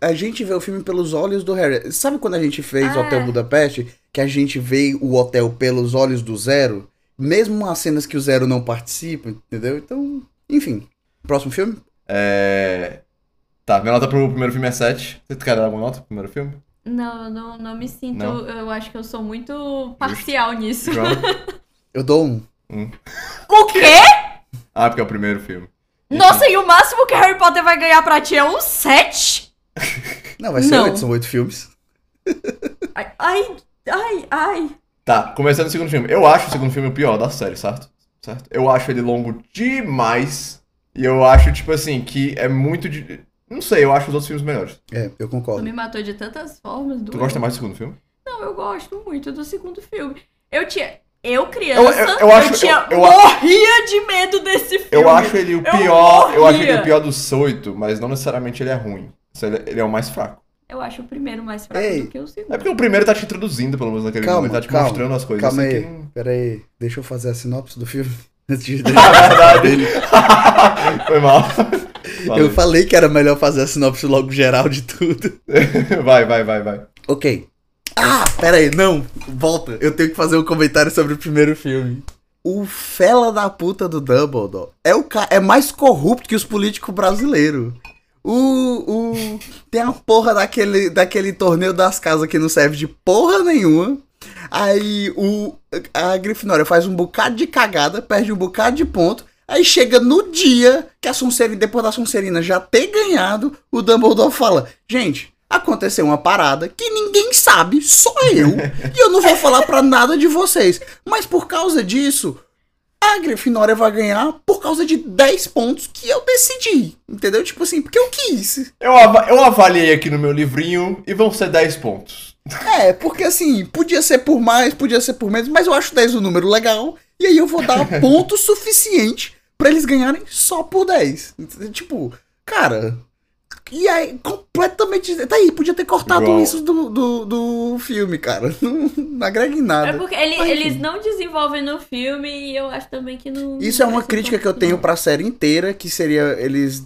a gente vê o filme pelos olhos do Harry. Sabe quando a gente fez o Ah. Hotel Budapeste? Que a gente vê o hotel pelos olhos do Zero? Mesmo as cenas que o Zero não participa, entendeu? Então, enfim. Próximo filme? É. Tá, minha nota pro primeiro filme é 7. Você quer dar alguma nota pro primeiro filme? Não, eu não, não me sinto. Não? Eu acho que eu sou muito parcial nisso. João? Eu dou um. O quê? Ah, porque é o primeiro filme. Nossa, e o máximo que Harry Potter vai ganhar pra ti é um 7? Não, vai ser Não. oito, são oito filmes. Ai, ai, ai, ai. Tá, começando o segundo filme. Eu acho o segundo filme o pior da série, certo? Certo? Eu acho ele longo demais. E eu acho, tipo assim, que é muito de. Não sei, eu acho os outros filmes melhores. É, eu Tu concordo. me matou de tantas formas. Tu doeu. gosta mais do segundo filme? Não, eu gosto muito do segundo filme. Eu tinha. Eu, criança, Eu- eu, eu- eu acho- tinha, eu- eu- morria de medo desse filme. Eu acho ele o pior. Eu, acho ele o pior dos oito, mas não necessariamente ele é ruim. Ele, é o mais fraco. Eu acho o primeiro mais fraco Ei. do que o segundo. É porque o primeiro tá te introduzindo, pelo menos naquele Calma, momento, tá te calma, mostrando as coisas. Calma assim, aí. que Pera aí. Deixa eu fazer a sinopse do filme. Antes de... Verdade. Foi mal. eu falei que era melhor fazer a sinopse logo geral de tudo. Vai, vai, vai, vai. Ok. Ah, pera aí, não. Volta. Eu tenho que fazer um comentário sobre o primeiro filme. O fela da puta do Dumbledore é, o ca... é mais corrupto que os políticos brasileiros. O, o... Tem a porra daquele, daquele torneio das casas que não serve de porra nenhuma. Aí o, a Grifinória faz um bocado de cagada, perde um bocado de ponto. Aí chega no dia que a Sonserina, depois da Sonserina já ter ganhado, o Dumbledore fala: Gente, aconteceu uma parada que ninguém sabe, só eu. e eu não vou falar pra nada de vocês. Mas por causa disso, a Grifinória vai ganhar por causa de 10 pontos que eu decidi. Entendeu? Tipo assim, porque eu quis. Eu, ava- eu avaliei aqui no meu livrinho e vão ser 10 pontos. É, porque assim, podia ser por mais, podia ser por menos, mas eu acho 10 um número legal. E aí eu vou dar ponto suficiente pra eles ganharem só por 10. Tipo, cara. E aí, completamente. Tá aí, podia ter cortado Igual. isso do, do, do filme, cara. Não, não agrega em nada. É porque ele- Mas, eles não desenvolvem no filme e eu acho também que não. Isso é uma crítica que eu tenho pra série inteira, que seria eles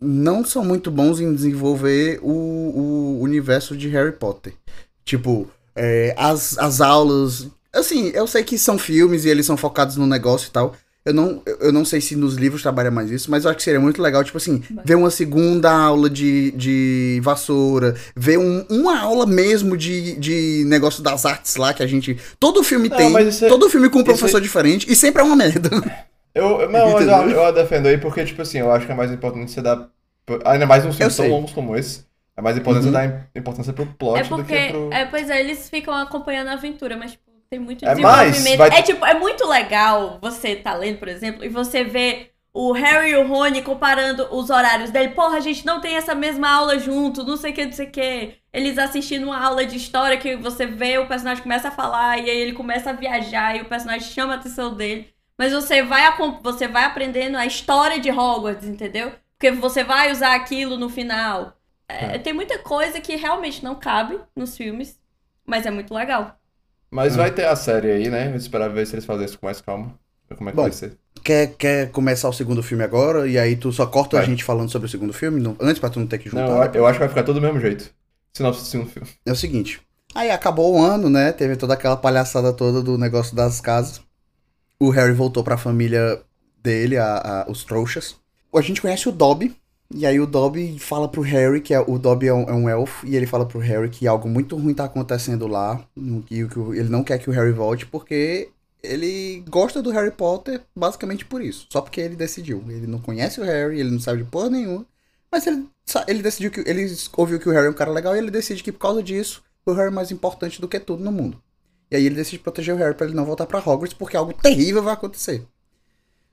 não são muito bons em desenvolver o, o universo de Harry Potter. Tipo, é, as, as aulas. Assim, eu sei que são filmes e eles são focados no negócio e tal. Eu não, eu não sei se nos livros trabalha mais isso, mas eu acho que seria muito legal, tipo assim, ver uma segunda aula de, de vassoura, ver um- uma aula mesmo de, de negócio das artes lá que a gente. Todo filme Não, tem, é- todo filme com um é- professor diferente, e sempre é uma merda. Eu, eu- não, mas eu, eu a defendo aí porque, tipo assim, eu acho que é mais importante você dar. Ainda mais uns filmes tão longos como esse. É mais importante Uhum. você dar im- importância pro plot É do porque, que pro. é, pois é, eles ficam acompanhando a aventura, mas tipo, tem muito É desenvolvimento. vai- É tipo, é muito legal você tá lendo, por exemplo, e você vê o Harry e o Rony comparando os horários dele. Porra, a gente não tem essa mesma aula junto, não sei o que, não sei o que. Eles assistindo uma aula de história que você vê, o personagem começa a falar, e aí ele começa a viajar, e o personagem chama a atenção dele. Mas você vai, você vai aprendendo a história de Hogwarts, entendeu? Porque você vai usar aquilo no final. É, Tem muita coisa que realmente não cabe nos filmes, mas é muito legal. Mas vai ter a série aí, né? Eu esperava ver se eles fazem isso com mais calma. Como é que Bom, vai ser? Quer, quer começar o segundo filme agora? E aí tu só corta a Vai. gente falando sobre o segundo filme? não- antes pra tu não ter que juntar? Não, eu, eu acho que vai ficar todo do mesmo jeito. Sinopse do segundo filme. É o seguinte. Aí acabou o ano, né? Teve toda aquela palhaçada toda do negócio das casas. O Harry voltou pra família dele, a, a- os trouxas. A gente conhece o Dobby. E aí o Dobby fala pro Harry que é, o Dobby é um, é um elfo. E ele fala pro Harry que algo muito ruim tá acontecendo lá. E que ele não quer que o Harry volte porque ele gosta do Harry Potter basicamente por isso. Só porque ele decidiu. Ele não conhece o Harry, ele não sabe de porra nenhuma. Mas ele, ele decidiu que. Ele ouviu que o Harry é um cara legal e ele decide que por causa disso, o Harry é mais importante do que tudo no mundo. E aí ele decide proteger o Harry pra ele não voltar pra Hogwarts, porque algo terrível vai acontecer.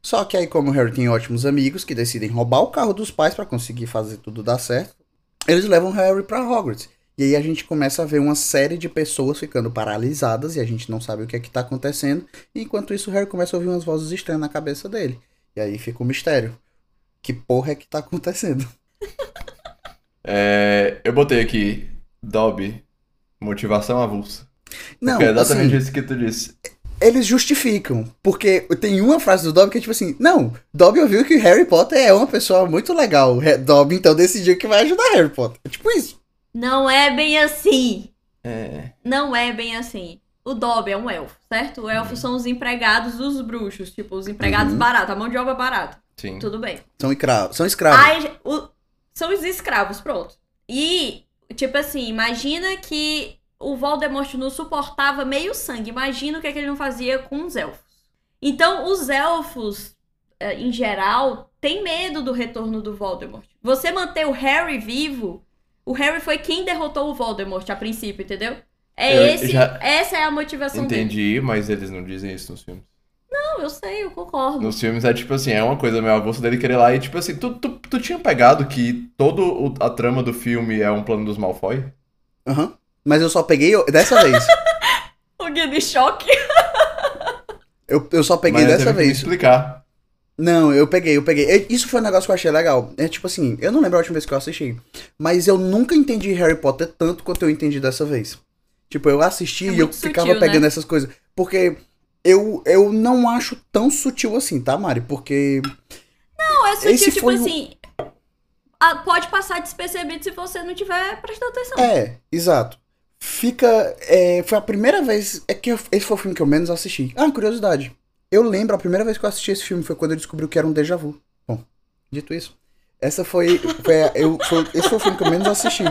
Só que aí, como o Harry tem ótimos amigos que decidem roubar o carro dos pais pra conseguir fazer tudo dar certo, eles levam o Harry pra Hogwarts. E aí a gente começa a ver uma série de pessoas ficando paralisadas e a gente não sabe o que é que tá acontecendo. E enquanto isso, o Harry começa a ouvir umas vozes estranhas na cabeça dele. E aí fica o mistério. Que porra é que tá acontecendo? É, eu botei aqui Dobby, motivação avulsa. Não, Porque é exatamente assim, isso que tu disse. Eles justificam. Porque tem uma frase do Dobby que é tipo assim: Não, Dobby ouviu que Harry Potter é uma pessoa muito legal. Dobby então decidiu que vai ajudar Harry Potter. É tipo isso. Não é bem assim. É. Não é bem assim. O Dobby é um elfo, certo? O elfo são os empregados dos bruxos, tipo, os empregados Uhum. baratos, a mão de obra barata. Sim. Tudo bem. São escravos. São escravos. Aí, o- são os escravos, pronto. E, tipo assim, imagina que o Voldemort não suportava meio sangue. Imagina o que, é que ele não fazia com os elfos. Então, os elfos, eh, em geral, têm medo do retorno do Voldemort. Você manter o Harry vivo, o Harry foi quem derrotou o Voldemort a princípio, entendeu? É Eu esse, já essa é a motivação dele. Entendi, mas eles não dizem isso nos filmes. Não, eu sei, eu concordo. Nos filmes é tipo assim, é uma coisa meio avulsa dele querer ir lá e tipo assim, tu, tu, tu tinha pegado que todo o- a trama do filme é um plano dos Malfoy? Aham. Mas eu só peguei dessa vez. O Guia de choque. Eu, eu só peguei mas dessa teve que me vez. explicar. Não, eu peguei, eu peguei. Isso foi um negócio que eu achei legal. É tipo assim, eu não lembro a última vez que eu assisti. Mas eu nunca entendi Harry Potter tanto quanto eu entendi dessa vez. Tipo, eu assisti É e eu ficava sutil, pegando né? essas coisas. Porque eu, eu não acho tão sutil assim, tá, Mari? Porque. Não, é sutil, Esse tipo foi assim. pode passar despercebido se você não tiver prestando atenção. É, exato. Fica. é, foi a primeira vez. É que eu- esse foi o filme que eu menos assisti. Ah, curiosidade. Eu lembro, a primeira vez que eu assisti esse filme foi quando eu descobri que era um déjà vu. Bom, dito isso. Essa foi. foi, a- eu, foi- esse foi o filme que eu menos assisti.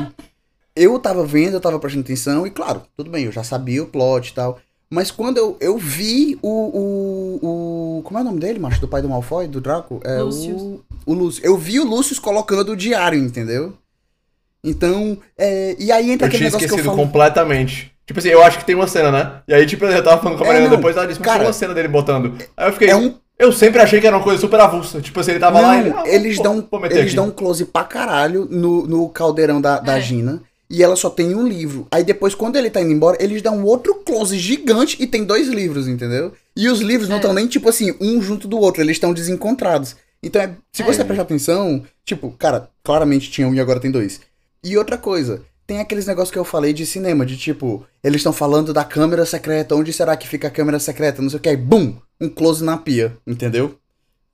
Eu tava vendo, eu tava prestando atenção, e claro, tudo bem, eu já sabia o plot e tal. Mas quando eu, eu vi o, o, o. Como é o nome dele, macho? Do pai do Malfoy, do Draco? É Lucius. o. O Lúcio. Eu vi o Lúcio colocando o diário, entendeu? Então. é, e aí entra Eu aquele negócio que eu esquecido falo. completamente. Tipo assim, eu acho que tem uma cena, né? E aí, tipo, eu tava falando com a É, Mariana não, depois, ela disse, mas cara, tem uma cena dele botando. Aí eu fiquei, É um eu sempre achei que era uma coisa super avulsa. Tipo assim, ele tava lá e ele, Não, ah, eles vou- dão, eles aqui. dão um close pra caralho no, no caldeirão da, da É. Gina. E ela só tem um livro. Aí depois, quando ele tá indo embora, eles dão outro close gigante e tem dois livros, entendeu? E os livros não É. estão nem, tipo assim, um junto do outro, eles estão desencontrados. Então, é, se É. você prestar atenção, tipo, cara, claramente tinha um e agora tem dois. E outra coisa, tem aqueles negócios que eu falei de cinema, de tipo, eles estão falando da câmera secreta, onde será que fica a câmera secreta, não sei o que, aí, bum, um close na pia, entendeu?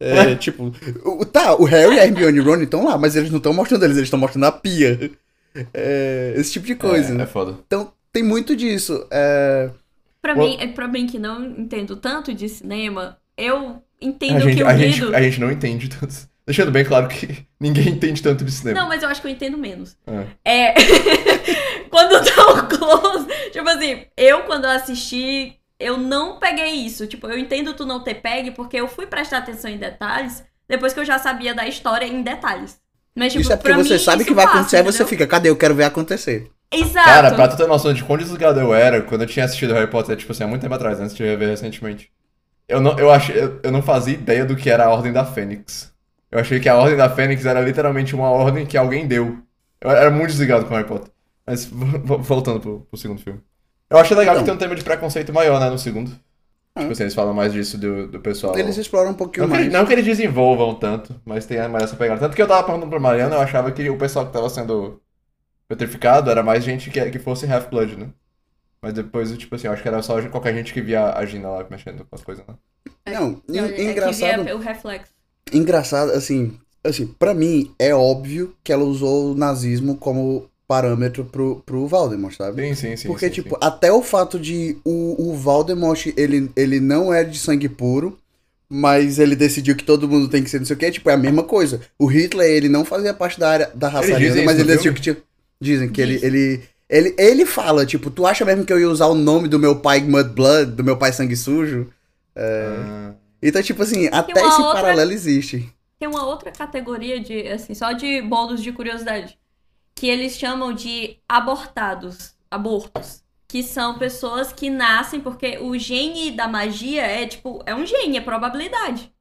É, tipo, o- tá, o Harry, a Hermione e o Ron estão lá, mas eles não estão mostrando eles, eles estão mostrando a pia. É, esse tipo de coisa. É, né? é foda. Então, tem muito disso. É, Pra, Bom- mim, é pra mim que não entendo tanto de cinema, eu entendo A gente, que o a, Guido... gente, a gente não entende tanto. Deixando bem claro que ninguém entende tanto de cinema. Não, mas eu acho que eu entendo menos. É. É. quando tá o close. Tipo assim, eu quando eu assisti, eu não peguei isso. Tipo, eu entendo tu não ter pegue, porque eu fui prestar atenção em detalhes depois que eu já sabia da história em detalhes. Mas, tipo, isso é porque você mim, sabe que vai passa, acontecer, aí você fica, cadê? Eu quero ver acontecer. Exato. Cara, pra tu ter noção de quão desligado eu era, quando eu tinha assistido Harry Potter, tipo assim, há muito tempo atrás, antes de eu ver recentemente. Eu não, eu, achei, eu, eu não fazia ideia do que era a Ordem da Fênix. Eu achei que a Ordem da Fênix era literalmente uma ordem que alguém deu. Eu era muito desligado com Harry Potter. Mas vo- vo- voltando pro, pro segundo filme. Eu achei legal que Então. tem um tema de preconceito maior, né, no segundo. Ah. Tipo assim, eles falam mais disso do, do pessoal. Eles exploram um pouquinho Não que, mais. ele- não que eles desenvolvam tanto, mas tem mais essa pegada. Tanto que eu tava perguntando pra Mariana, eu achava que o pessoal que tava sendo petrificado era mais gente que, que fosse Half-Blood, né? Mas depois, tipo assim, eu acho que era só qualquer gente que via a Gina lá mexendo com as coisas, né? Não, É, en- é que engraçado. vê o reflexo. Engraçado, assim, assim, para mim é óbvio que ela usou o nazismo como parâmetro pro, pro Voldemort, sabe? Sim, sim, sim. Porque, sim, tipo, sim. até o fato de o, o Voldemort, ele, ele não é de sangue puro, mas ele decidiu que todo mundo tem que ser não sei o que, tipo, é a mesma coisa. O Hitler, ele não fazia parte da área da raça ariana, mas ele decidiu filme? que tinha... Dizem que ele, ele, ele, ele fala, tipo, tu acha mesmo que eu ia usar o nome do meu pai Mudblood, do meu pai Sangue Sujo? Ah, Então, tipo assim, até esse outra- paralelo existe. Tem uma outra categoria de, assim, só de bônus de curiosidade. Que eles chamam de abortados. Abortos. Que são pessoas que nascem porque o gene da magia é, tipo, é um gene, é probabilidade.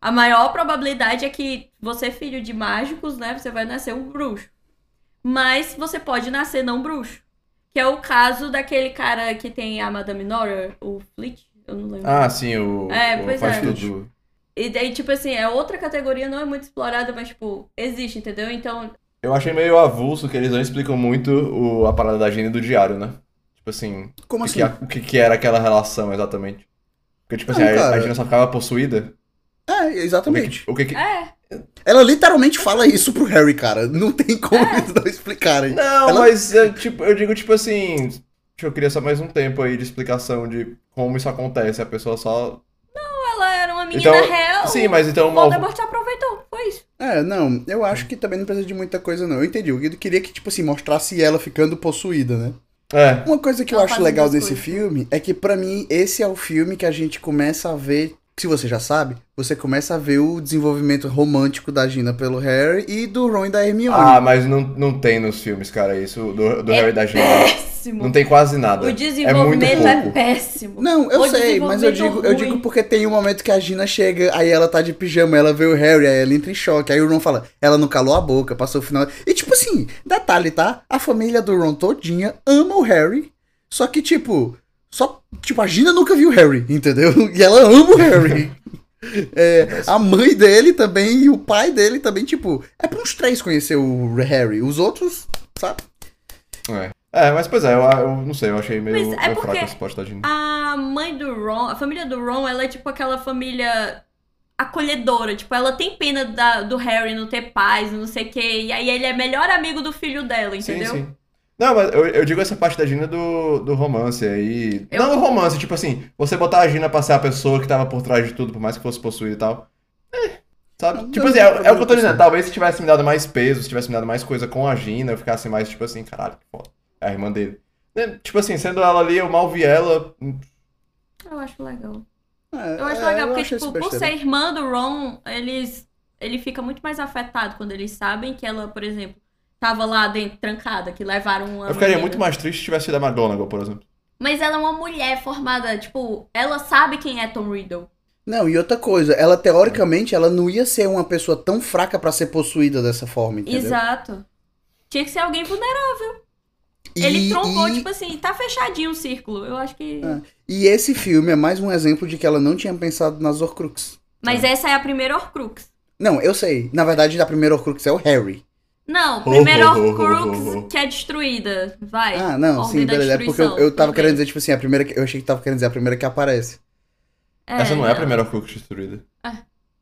A maior probabilidade é que você filho de mágicos, né? Você vai nascer um bruxo. Mas você pode nascer não bruxo. Que é o caso daquele cara que tem a Madame Nora, o Fleet, eu não lembro. Ah, sim, o. É, o pois faz é. tudo. E daí, tipo assim, é outra categoria, não é muito explorada, mas, tipo, existe, entendeu? Então, Eu achei meio avulso que eles não explicam muito o, a parada da Gina e do diário, né? Tipo assim, Como o, assim? o que, que era aquela relação exatamente. Porque, tipo assim, Não, a, cara. a Gina só ficava possuída. É, O que, exatamente. que- o que, que- é. Ela literalmente fala isso pro Harry, cara. Não tem como eles não explicarem. Não, Ela- mas eu, tipo, eu digo, tipo assim. Eu queria só mais um tempo aí de explicação de como isso acontece. A pessoa só. Ela era uma menina Então, real. Sim, mas então O uma. Voldemort aproveitou, foi isso. É, não, eu acho que também não precisa de muita coisa, não. Eu entendi. O Guido queria que, tipo assim, mostrasse ela ficando possuída, né? É. Uma coisa que eu Ela acho fazendo legal desse coisas. filme é que, pra mim, esse é o filme que a gente começa a ver. Se você já sabe, você começa a ver o desenvolvimento romântico da Gina pelo Harry e do Ron e da Hermione. Ah, mas não, não tem nos filmes, cara, isso do, do É Harry e da Gina. Péssimo. Não tem quase nada. O é muito desenvolvimento é, pouco. péssimo. Não, eu O sei, mas eu digo, eu digo porque tem um momento que a Gina chega, aí ela tá de pijama, ela vê o Harry, aí ela entra em choque, aí o Ron fala, ela não calou a boca, passou o final. E tipo assim, detalhe, tá? A família do Ron todinha ama o Harry, só que tipo, só, tipo, a Gina nunca viu o Harry, entendeu? E ela ama o Harry. É, a mãe dele também e o pai dele também, tipo, é pra uns três conhecer o Harry, os outros, sabe? É. É, mas pois é, eu, eu não sei, eu achei meio, Mas é meio fraco esse post da Gina. A mãe do Ron, a família do Ron, ela é tipo aquela família acolhedora. Tipo, ela tem pena da- do Harry não ter paz, não sei o quê. E aí ele é melhor amigo do filho dela, entendeu? Sim, sim. Não, mas eu, eu digo essa parte da Gina do, do romance aí. Eu- Não do romance, tipo assim, você botar a Gina pra ser a pessoa que tava por trás de tudo, por mais que fosse possuída e tal. É, sabe? Não, tipo não assim, é, é o que eu tô dizendo. isso. Talvez se tivesse me dado mais peso, se tivesse me dado mais coisa com a Gina, eu ficasse mais, tipo assim, caralho, que foda. É a irmã dele. Né, Tipo assim, sendo ela ali, eu mal vi ela. hum, Eu acho legal. É, Eu acho é, legal, porque, tipo, por ser irmã do Ron, eles. Ele fica muito mais afetado quando eles sabem que ela, por exemplo, tava lá dentro, trancada, que levaram uma. Eu ficaria menina. muito mais triste se tivesse sido a McGonagall, por exemplo. Mas ela é uma mulher formada, tipo, ela sabe quem é Tom Riddle. Não, e outra coisa, ela teoricamente ela não ia ser uma pessoa tão fraca pra ser possuída dessa forma, entendeu? Exato. Tinha que ser alguém vulnerável. E, Ele trombou, e, tipo assim, tá fechadinho o círculo. Eu acho que. Ah. e esse filme é mais um exemplo de que ela não tinha pensado nas Horcruxes. Mas essa é a primeira Horcrux. Não, eu sei. Na verdade, a primeira Horcrux é o Harry. Não, primeira ho, ho, ho, Horcrux ho, ho. que é destruída. Vai. Ah, não, Ordem sim, beleza. É porque eu, eu tava querendo dizer, tipo assim, a primeira que. Eu achei que tava querendo dizer a primeira que aparece. Essa não é a primeira Horcrux destruída. É.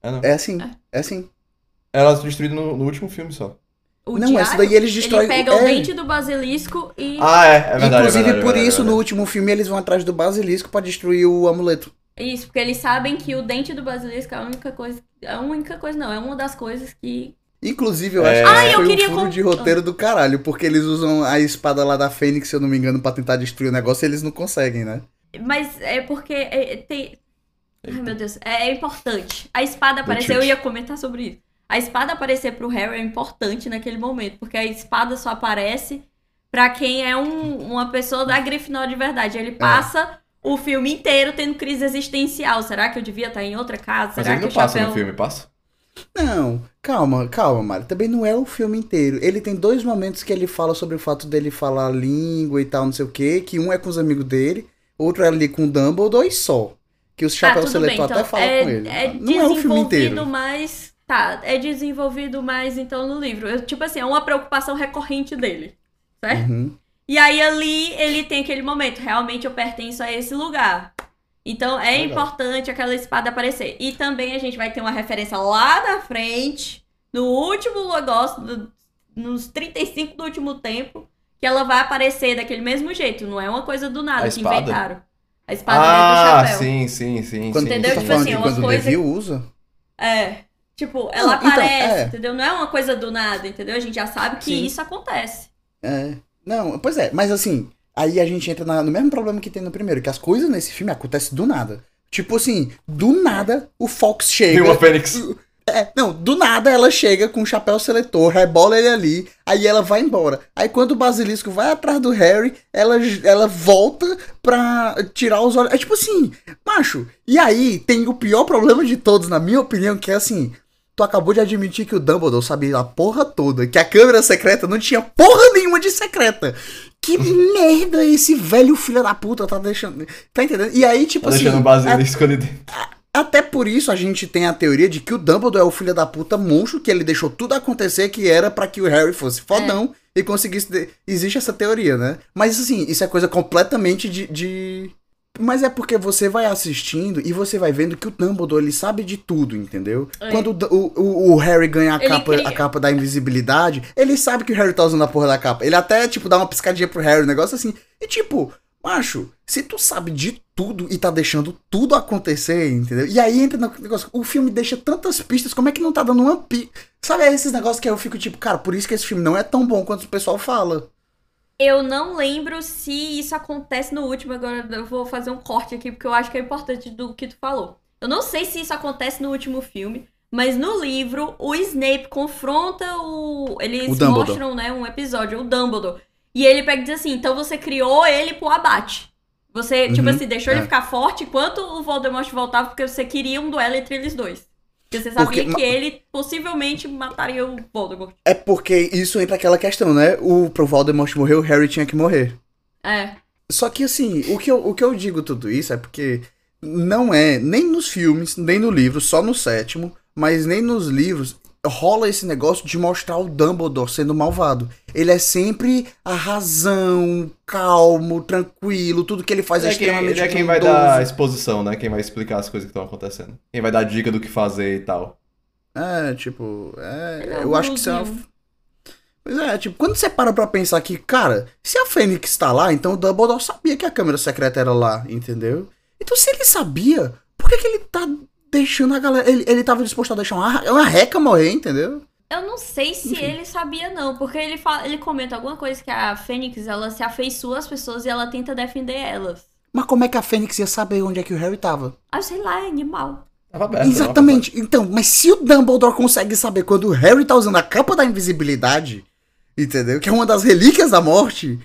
É, não. É assim, é assim. Ela é destruída no, no último filme só. O não, diário, essa daí eles destroem. Ele pega é. o dente do basilisco e. Ah, é, é verdade. Inclusive, é verdade, por é verdade, isso, é no verdade. último filme, eles vão atrás do basilisco pra destruir o amuleto. Isso, porque eles sabem que o dente do basilisco é a única coisa. É a única coisa, não. É uma das coisas que. Inclusive, eu É. acho que Ah, isso eu foi queria um furo con- de roteiro do caralho, porque eles usam a espada lá da Fênix, se eu não me engano, pra tentar destruir o negócio e eles não conseguem, né? Mas é porque é- é- tem. Ai, meu Deus. É, é importante. A espada aparecer, eu ia comentar sobre isso. A espada aparecer pro Harry é importante naquele momento, porque a espada só aparece pra quem é um- uma pessoa da Grifinória de verdade. É. Ele passa o filme inteiro tendo crise existencial. Será que eu devia estar em outra casa? Mas Será ele que não o passa chapéu. no filme, passa? Não, calma, calma, Mari. Também não é o filme inteiro. Ele tem dois momentos que ele fala sobre o fato dele falar língua e tal, não sei o quê, que um é com os amigos dele, outro é ali com o Dumbledore e só. Que os Ah, Chapéu bem, Seletor então. até falam é, com ele. é não é o filme inteiro. mais. Tá, é desenvolvido mais então no livro. Eu, tipo assim, é uma preocupação recorrente dele. Certo? Uhum. E aí ali ele tem aquele momento, realmente eu pertenço a esse lugar. Então é Legal. importante aquela espada aparecer. E também a gente vai ter uma referência lá na frente, no último negócio, do- nos 35 do último tempo, que ela vai aparecer daquele mesmo jeito. Não é uma coisa do nada A que espada? inventaram. A espada Ah, do chapéu. sim, sim, sim. Quando sim. Entendeu? tá Tipo assim, de uma quando o coisa- Devil usa? É. Tipo, ela Não, então, aparece, é. entendeu? Não é uma coisa do nada, entendeu? A gente já sabe que Sim. isso acontece. É. Não, pois é, mas assim, aí a gente entra na- no mesmo problema que tem no primeiro, que as coisas nesse filme acontecem do nada. Tipo assim, do nada o Fox chega. Tem uma Fênix. É, não, do nada ela chega com o chapéu seletor, rebola ele ali, aí ela vai embora. Aí quando o basilisco vai atrás do Harry, ela, ela volta pra tirar os olhos. É tipo assim, macho. E aí tem o pior problema de todos, na minha opinião, que é assim. Tu acabou de admitir que o Dumbledore sabia a porra toda, que a câmera secreta não tinha porra nenhuma de secreta. Que merda esse velho filho da puta tá deixando. Tá entendendo? E aí, tipo Tá assim. deixando o basilisco ali dentro. Até por isso a gente tem a teoria de que o Dumbledore é o filho da puta monstro, que ele deixou tudo acontecer que era pra que o Harry fosse fodão e conseguisse. Existe essa teoria, né? Mas assim, isso é coisa completamente de. de- Mas é porque você vai assistindo e você vai vendo que o Dumbledore ele sabe de tudo, entendeu? É. Quando o, o, o- o Harry ganha a Ele capa, cria- a capa da invisibilidade, ele sabe que o Harry tá usando a porra da capa. Ele até, tipo, dá uma piscadinha pro Harry, um negócio assim. E tipo, macho, se tu sabe de tudo e tá deixando tudo acontecer, entendeu? E aí entra no negócio, o filme deixa tantas pistas, como é que não tá dando uma pi... Sabe é esses negócios que eu fico tipo, cara, por isso que esse filme não é tão bom quanto o pessoal fala. Eu não lembro se isso acontece no último, agora eu vou fazer um corte aqui, porque eu acho que é importante do que tu falou. Eu não sei se isso acontece no último filme, mas no livro, o Snape confronta o. Eles O Dumbledore. mostram, né, um episódio, o Dumbledore. E ele pega e diz assim: então você criou ele pro abate. Você, tipo Uhum, assim, deixou é. ele ficar forte enquanto o Voldemort voltava, porque você queria um duelo entre eles dois. Porque você sabia Porque- que ele possivelmente mataria o Voldemort. É porque isso entra aquela questão, né? O pro Voldemort morrer, o Harry tinha que morrer. É. Só que assim, o que, eu, o que eu digo tudo isso é porque não é nem nos filmes, nem no livro, só no sétimo, mas nem nos livros rola esse negócio de mostrar o Dumbledore sendo malvado. Ele é sempre a razão, calmo, tranquilo, tudo que ele faz Ele é é quem, extremamente ele é quem vai dar a exposição, né? Quem vai explicar as coisas que estão acontecendo. Quem vai dar dica do que fazer e tal. É, tipo, é, é eu acho que isso é uma... Pois é, tipo, quando você para pra pensar que, cara, se a Fênix tá lá, então o Dumbledore sabia que a câmera secreta era lá, entendeu? Então se ele sabia, por que, que ele tá deixando a galera. Ele, ele tava disposto a deixar uma, uma reca morrer, entendeu? Eu não sei se Enfim. ele sabia, não, porque ele, fala, ele comenta alguma coisa que a Fênix ela se afeiçoa às pessoas e ela tenta defender elas. Mas como é que a Fênix ia saber onde é que o Harry tava? Ah, sei lá, é animal. Tava aberto. Exatamente. Então, mas se o Dumbledore consegue saber quando o Harry tá usando a capa da invisibilidade, entendeu? Que é uma das relíquias da morte.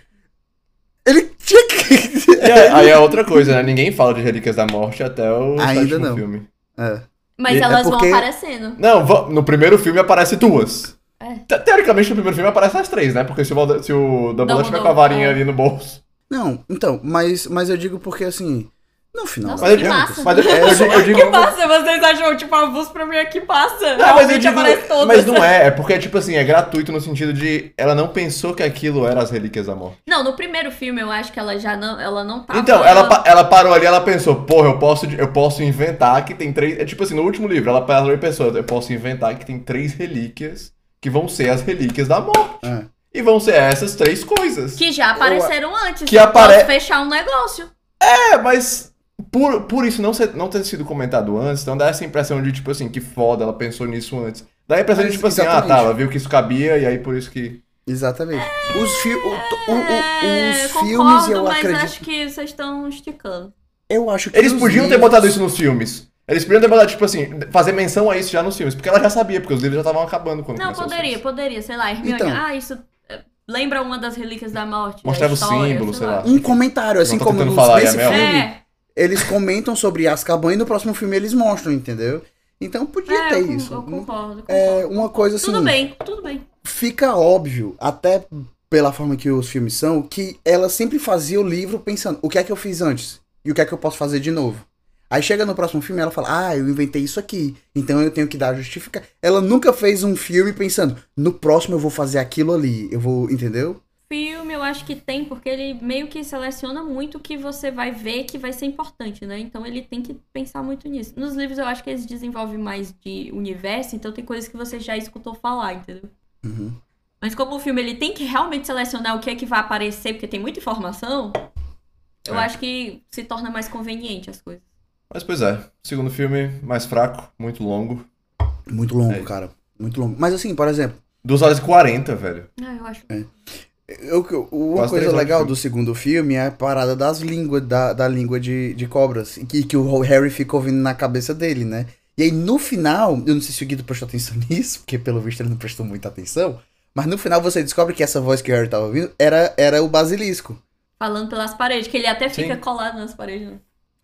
Ele tinha que. Aí é outra coisa, né? Ninguém fala de Relíquias da Morte até o Ainda não. filme. É. Mas E- é elas porque- vão aparecendo. Não, no primeiro filme aparece duas. É. Te- Teoricamente, no primeiro filme aparece as três, né? Porque se o, se o Dumbledore tiver com a varinha é. ali no bolso. Não, então, mas, mas eu digo porque assim. No final. Nossa, Mas eu que digo- massa. mas eu- eu digo- eu digo- que massa, vocês acham, tipo, a voz pra mim é que passa. Não, mas eu digo, aparece mas não é, é porque, tipo assim, é gratuito no sentido de ela não pensou que aquilo era as Relíquias da Morte. Não, no primeiro filme eu acho que ela já não, ela não tava... Então, ela, pa- ela parou ali, ela pensou, porra, eu posso, eu posso inventar que tem três. É tipo assim, no último livro, ela parou e pensou, eu posso inventar que tem três relíquias que vão ser as relíquias da morte. É. E vão ser essas três coisas. Que já apareceram antes. Que eu apare- posso fechar um negócio. É, mas por, por isso não, ser, não ter sido comentado antes, então dá essa impressão de, tipo assim, que foda, ela pensou nisso antes. Dá a impressão de, Mas, tipo assim, ah, exatamente. tá, ela viu que isso cabia e aí por isso que. Exatamente. Os, fi o- o- o- É, os concordo, filmes eu mas acredito. acho que vocês estão esticando. Eu acho que. Eles podiam ter livros- botado isso nos filmes. Eles podiam ter botado, tipo assim, fazer menção a isso já nos filmes, porque ela já sabia, porque os livros já estavam acabando quando Não, poderia, poderia, sei lá, Hermione, Então. ah, isso é, lembra uma das relíquias da morte. da Mostrava o história, símbolo, sei lá. Um comentário, assim como nos, falar, nesse é Mel. filme, É, eles comentam sobre Azkaban e no próximo filme eles mostram, entendeu? Então podia é, ter eu, isso. eu concordo, É concordo. uma coisa assim. Tudo bem, tudo bem. Fica óbvio, até pela forma que os filmes são, que ela sempre fazia o livro pensando, o que é que eu fiz antes? E o que é que eu posso fazer de novo? Aí chega no próximo filme e ela fala, ah, eu inventei isso aqui, então eu tenho que dar justificar. Ela nunca fez um filme pensando, no próximo eu vou fazer aquilo ali, eu vou, entendeu? Filme eu acho que tem, porque ele meio que seleciona muito o que você vai ver que vai ser importante, né? Então ele tem que pensar muito nisso. Nos livros eu acho que eles desenvolvem mais de universo, então tem coisas que você já escutou falar, entendeu? Uhum. Mas como o filme ele tem que realmente selecionar o que é que vai aparecer, porque tem muita informação, eu É. acho que se torna mais conveniente as coisas. Mas pois é, segundo filme, mais fraco, muito longo. Muito longo, É cara. Muito longo. Mas assim, por exemplo, 2 horas e 40, velho. Ah, eu acho. eu, eu- uma Quase coisa legal filme. do segundo filme é a parada das línguas, da, da língua de, de cobras. E que, que o Harry fica ouvindo na cabeça dele, né? E aí no final, eu não sei se o Guido prestou atenção nisso, porque pelo visto ele não prestou muita atenção. Mas no final você descobre que essa voz que o Harry tava ouvindo era, era o basilisco. Falando pelas paredes, que ele até fica Sim. colado nas paredes. né?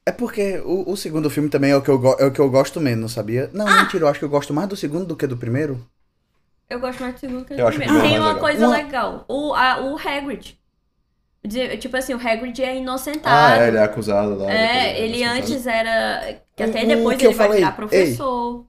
É porque o, o segundo filme também é o, que eu, é o que eu gosto menos, sabia? Não, Ah! mentira, eu acho que eu gosto mais do segundo do que do primeiro. Eu gosto mais do segundo que do Eu acho o primeiro. Tem mais uma legal. coisa Uma- legal. O, a, o Hagrid. De- Tipo assim, o Hagrid é inocentado. Ah, é, ele é acusado lá. É, ele né, antes era. Que até O- o depois que ele eu vai falei, virar professor.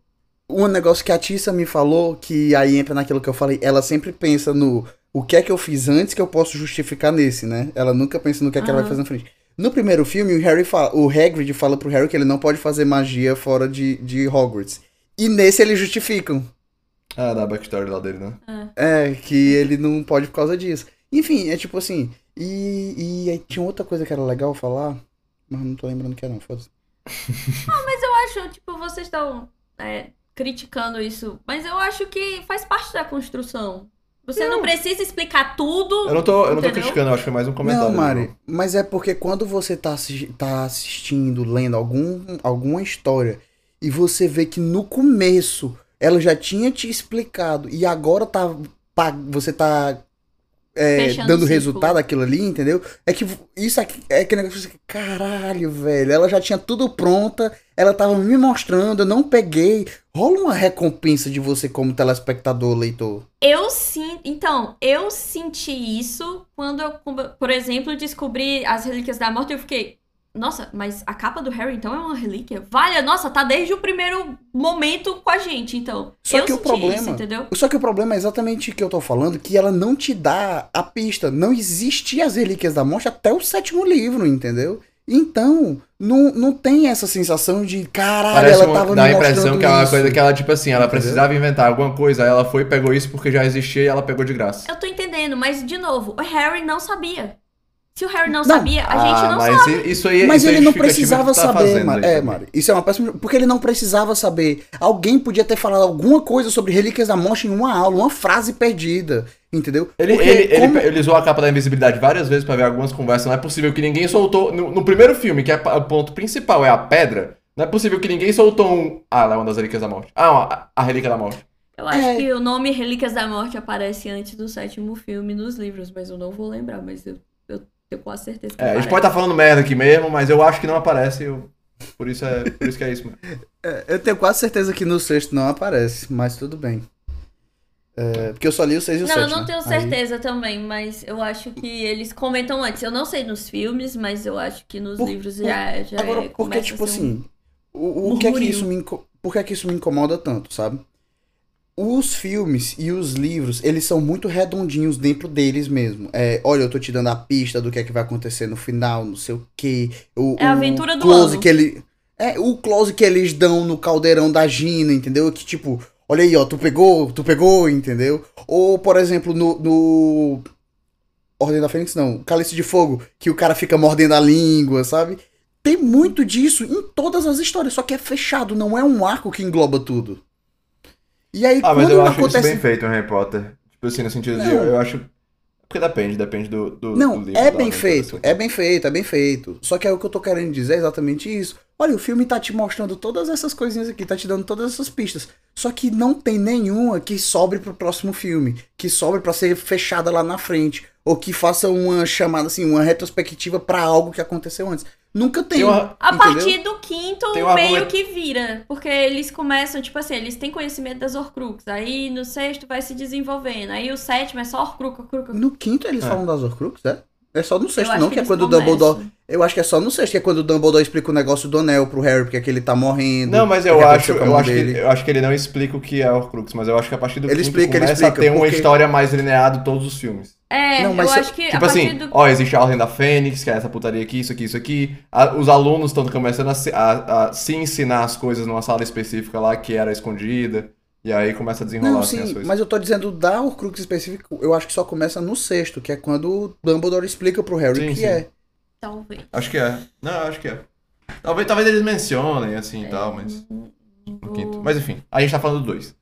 Um negócio que a Tissa me falou, que aí entra naquilo que eu falei, ela sempre pensa no o que é que eu fiz antes que eu posso justificar nesse, né? Ela nunca pensa no que é que ela vai Aham. fazer na frente. No primeiro filme, o Harry fala, o Hagrid fala pro Harry que ele não pode fazer magia fora de, de Hogwarts. E nesse eles justificam. Ah, da backstory lá dele, né? É, que ele não pode por causa disso. Enfim, é tipo assim. E, e aí tinha outra coisa que era legal falar, mas não tô lembrando que é não, foda-se. Eu acho, tipo, vocês estão é, criticando isso, mas eu acho que faz parte da construção. Você não, precisa explicar tudo. Eu não tô, eu não tô criticando, eu acho que é mais um comentário. Não, Mari, né? mas é porque quando você tá, tá assistindo, lendo algum, alguma história e você vê que no começo ela já tinha te explicado e agora tá você tá é, dando resultado daquilo ali, entendeu? É que isso aqui é aquele negócio que, caralho, velho, ela já tinha tudo pronta, ela tava me mostrando, eu não peguei. Rola uma recompensa de você como telespectador, leitor. Eu sim. Então, eu senti isso quando eu, por exemplo, descobri as Relíquias da Morte e eu fiquei. Nossa, mas a capa do Harry então é uma relíquia? Vale, nossa, tá desde o primeiro momento com a gente, então. Só eu que o problema- isso, entendeu? Só que o problema é exatamente o que eu tô falando, que ela não te dá a pista. Não existia as Relíquias da Morte até o sétimo livro, entendeu? Então, não, não tem essa sensação de caralho, Parece ela uma, tava dá a impressão que é uma isso. coisa que ela, tipo assim, ela Entendeu? precisava inventar alguma coisa, aí ela foi e pegou isso porque já existia e ela pegou de graça. Eu tô entendendo, mas de novo, o Harry não sabia. Se o Harry não, Não. sabia, a gente ah, não mas sabe. isso aí Mas isso aí ele não precisava tá saber, Mari. É. Mari. Isso é uma péssima. Porque ele não precisava saber. Alguém podia ter falado alguma coisa sobre Relíquias da Morte em uma aula, uma frase perdida. Entendeu? Ele, Porque ele, ele, como- ele usou a capa da invisibilidade várias vezes pra ver algumas conversas. Não é possível que ninguém soltou. No, no primeiro filme, que é o ponto principal, é a pedra. Não é possível que ninguém soltou um. Ah, ela é uma das relíquias da morte. Ah, uma- a relíquia da morte. Eu acho É. que o nome Relíquias da Morte aparece antes do sétimo filme nos livros, mas eu não vou lembrar, mas eu, eu tenho quase certeza que É, a gente pode estar falando merda aqui mesmo, mas eu acho que não aparece. eu- Por, isso é, por isso que é isso, mano. É, Eu tenho quase certeza que no sexto não aparece, mas tudo bem. É, porque eu só li o 6 e o Não, 7. eu não né? tenho Aí- certeza também, mas eu acho que eles comentam antes. Eu não sei nos filmes, mas eu acho que nos Por- livros por- já, já Agora, é, porque, tipo um- assim, o, o que é que isso me inco- por que é que isso me incomoda tanto, sabe? Os filmes e os livros, eles são muito redondinhos dentro deles mesmo. É, olha, eu tô te dando a pista do que é que vai acontecer no final, não sei o quê. O, É a aventura do close ano. que ele É, o close que eles dão no caldeirão da Gina, entendeu? Que tipo, olha aí, ó, tu pegou, tu pegou, entendeu? Ou, por exemplo, no, no Ordem da Fênix, não, Cálice de Fogo, que o cara fica mordendo a língua, sabe? Tem muito disso em todas as histórias, só que é fechado, não é um arco que engloba tudo. E aí, Ah, mas eu acho acontece. isso bem feito em Harry Potter. Tipo assim, no sentido de. Eu, eu acho. Porque depende, depende do. do Não, do livro, é bem feito, assim. é bem feito, é bem feito. Só que é o que eu tô querendo dizer é exatamente isso. Olha, o filme tá te mostrando todas essas coisinhas aqui, tá te dando todas essas pistas. Só que não tem nenhuma que sobre pro próximo filme, que sobre pra ser fechada lá na frente, ou que faça uma chamada assim, uma retrospectiva pra algo que aconteceu antes. Nunca tem. Tem uma- A entendeu? partir do quinto, meio argumento- que vira. Porque eles começam, tipo assim, eles têm conhecimento das Horcrux. Aí no sexto vai se desenvolvendo. Aí o sétimo é só Horcrux, Horcrux. No quinto eles É. falam das Horcrux, é? É só no sexto, não, que, é eles quando o começam. Dumbledore. Eu acho que é só no sexto, que é quando o Dumbledore explica o negócio do anel pro Harry, porque é que ele tá morrendo. Não, mas o que eu que acho, eu, acho que, eu acho que ele não explica o que é Horcrux, mas eu acho que a partir do Ele quinto explica, ele começa explica, a ter uma porque- história mais linear de todos os filmes. É, Não, mas eu acho que a Tipo partir assim, do. ó, existe a Ordem da Fênix, que é essa putaria aqui, isso aqui, isso aqui. A- os alunos estão começando a se, a- a se ensinar as coisas numa sala específica lá que era escondida. E aí começa a desenrolar Não, assim as sim, coisas. mas eu tô dizendo da Horcrux específico, eu acho que só começa no sexto, que é quando o Dumbledore explica pro Harry Sim, o que sim. é. Talvez. Acho que é. Não, acho que é. Talvez, talvez eles mencionem assim e tal, mas. No quinto. Mas enfim, a gente tá falando do dois.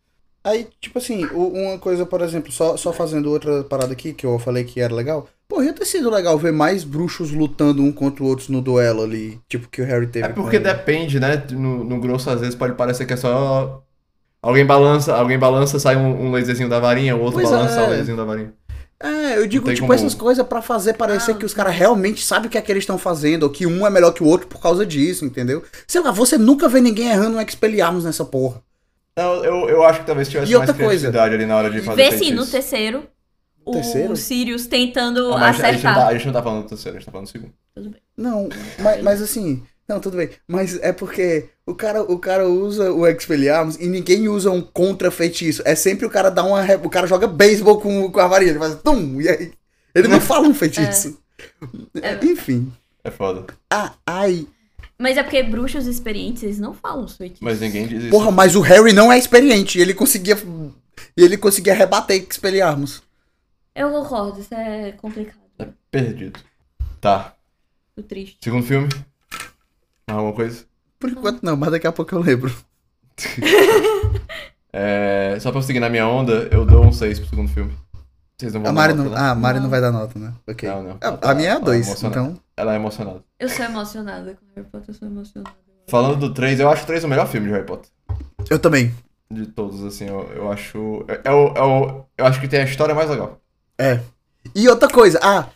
Aí, tipo assim, uma coisa, por exemplo, só, só fazendo outra parada aqui, que eu falei que era legal. Pô, ia ter sido legal ver mais bruxos lutando um contra o outro no duelo ali, tipo que o Harry teve É porque com... depende, né? No, no grosso, às vezes, pode parecer que é só. Alguém balança, alguém balança, sai um, um laserzinho da varinha, o outro Pois balança, é. sai um laserzinho da varinha. É, eu digo, tipo, como- essas coisas pra fazer parecer Ah, que os caras realmente sabem o que é que eles estão fazendo, ou que um é melhor que o outro por causa disso, entendeu? Sei lá, você nunca vê ninguém errando um Expelliarmus nessa porra. Não, eu, eu acho que talvez tivesse E mais outra coisa? criatividade ali na hora de fazer Vê sim, feitiço. no terceiro. O Terceiro? Sirius tentando Ah, mas a gente, não acertar. tá, a gente não tá falando do terceiro, a gente tá falando do segundo. Tudo bem. Não, mas, mas assim, não, tudo bem. Mas é porque o cara, o cara usa o Expelliarmus e ninguém usa um contra-feitiço. É sempre o cara dá uma. O cara joga beisebol com, com a varinha, ele faz tum, e aí. Ele não fala um feitiço. É. Enfim. É foda. Ah, ai. Mas é porque bruxos experientes, eles não falam os feitiços. Mas ninguém diz isso. Porra, mas o Harry não é experiente. E ele conseguia. E ele conseguia rebater Expelliarmus. Eu concordo, isso é complicado. É perdido. Tá. Tô triste. Segundo filme? Mais Alguma coisa? Por enquanto não, mas daqui a pouco eu lembro. É, só pra eu seguir na minha onda, eu dou um 6 pro segundo filme. Vocês não vão A dar Mari nota, não, né? ah, a Mari não Não. vai dar nota, né? Ok. Não, não. A, tá- a minha é ela 2, emocionada. então. Ela é emocionada. Eu sou emocionada com Harry Potter, eu sou emocionada. Falando do 3, eu acho o 3 o melhor filme de Harry Potter. Eu também. De todos, assim, eu, eu acho. É, é o, é o- eu acho que tem a história mais legal. É. E outra coisa, ah,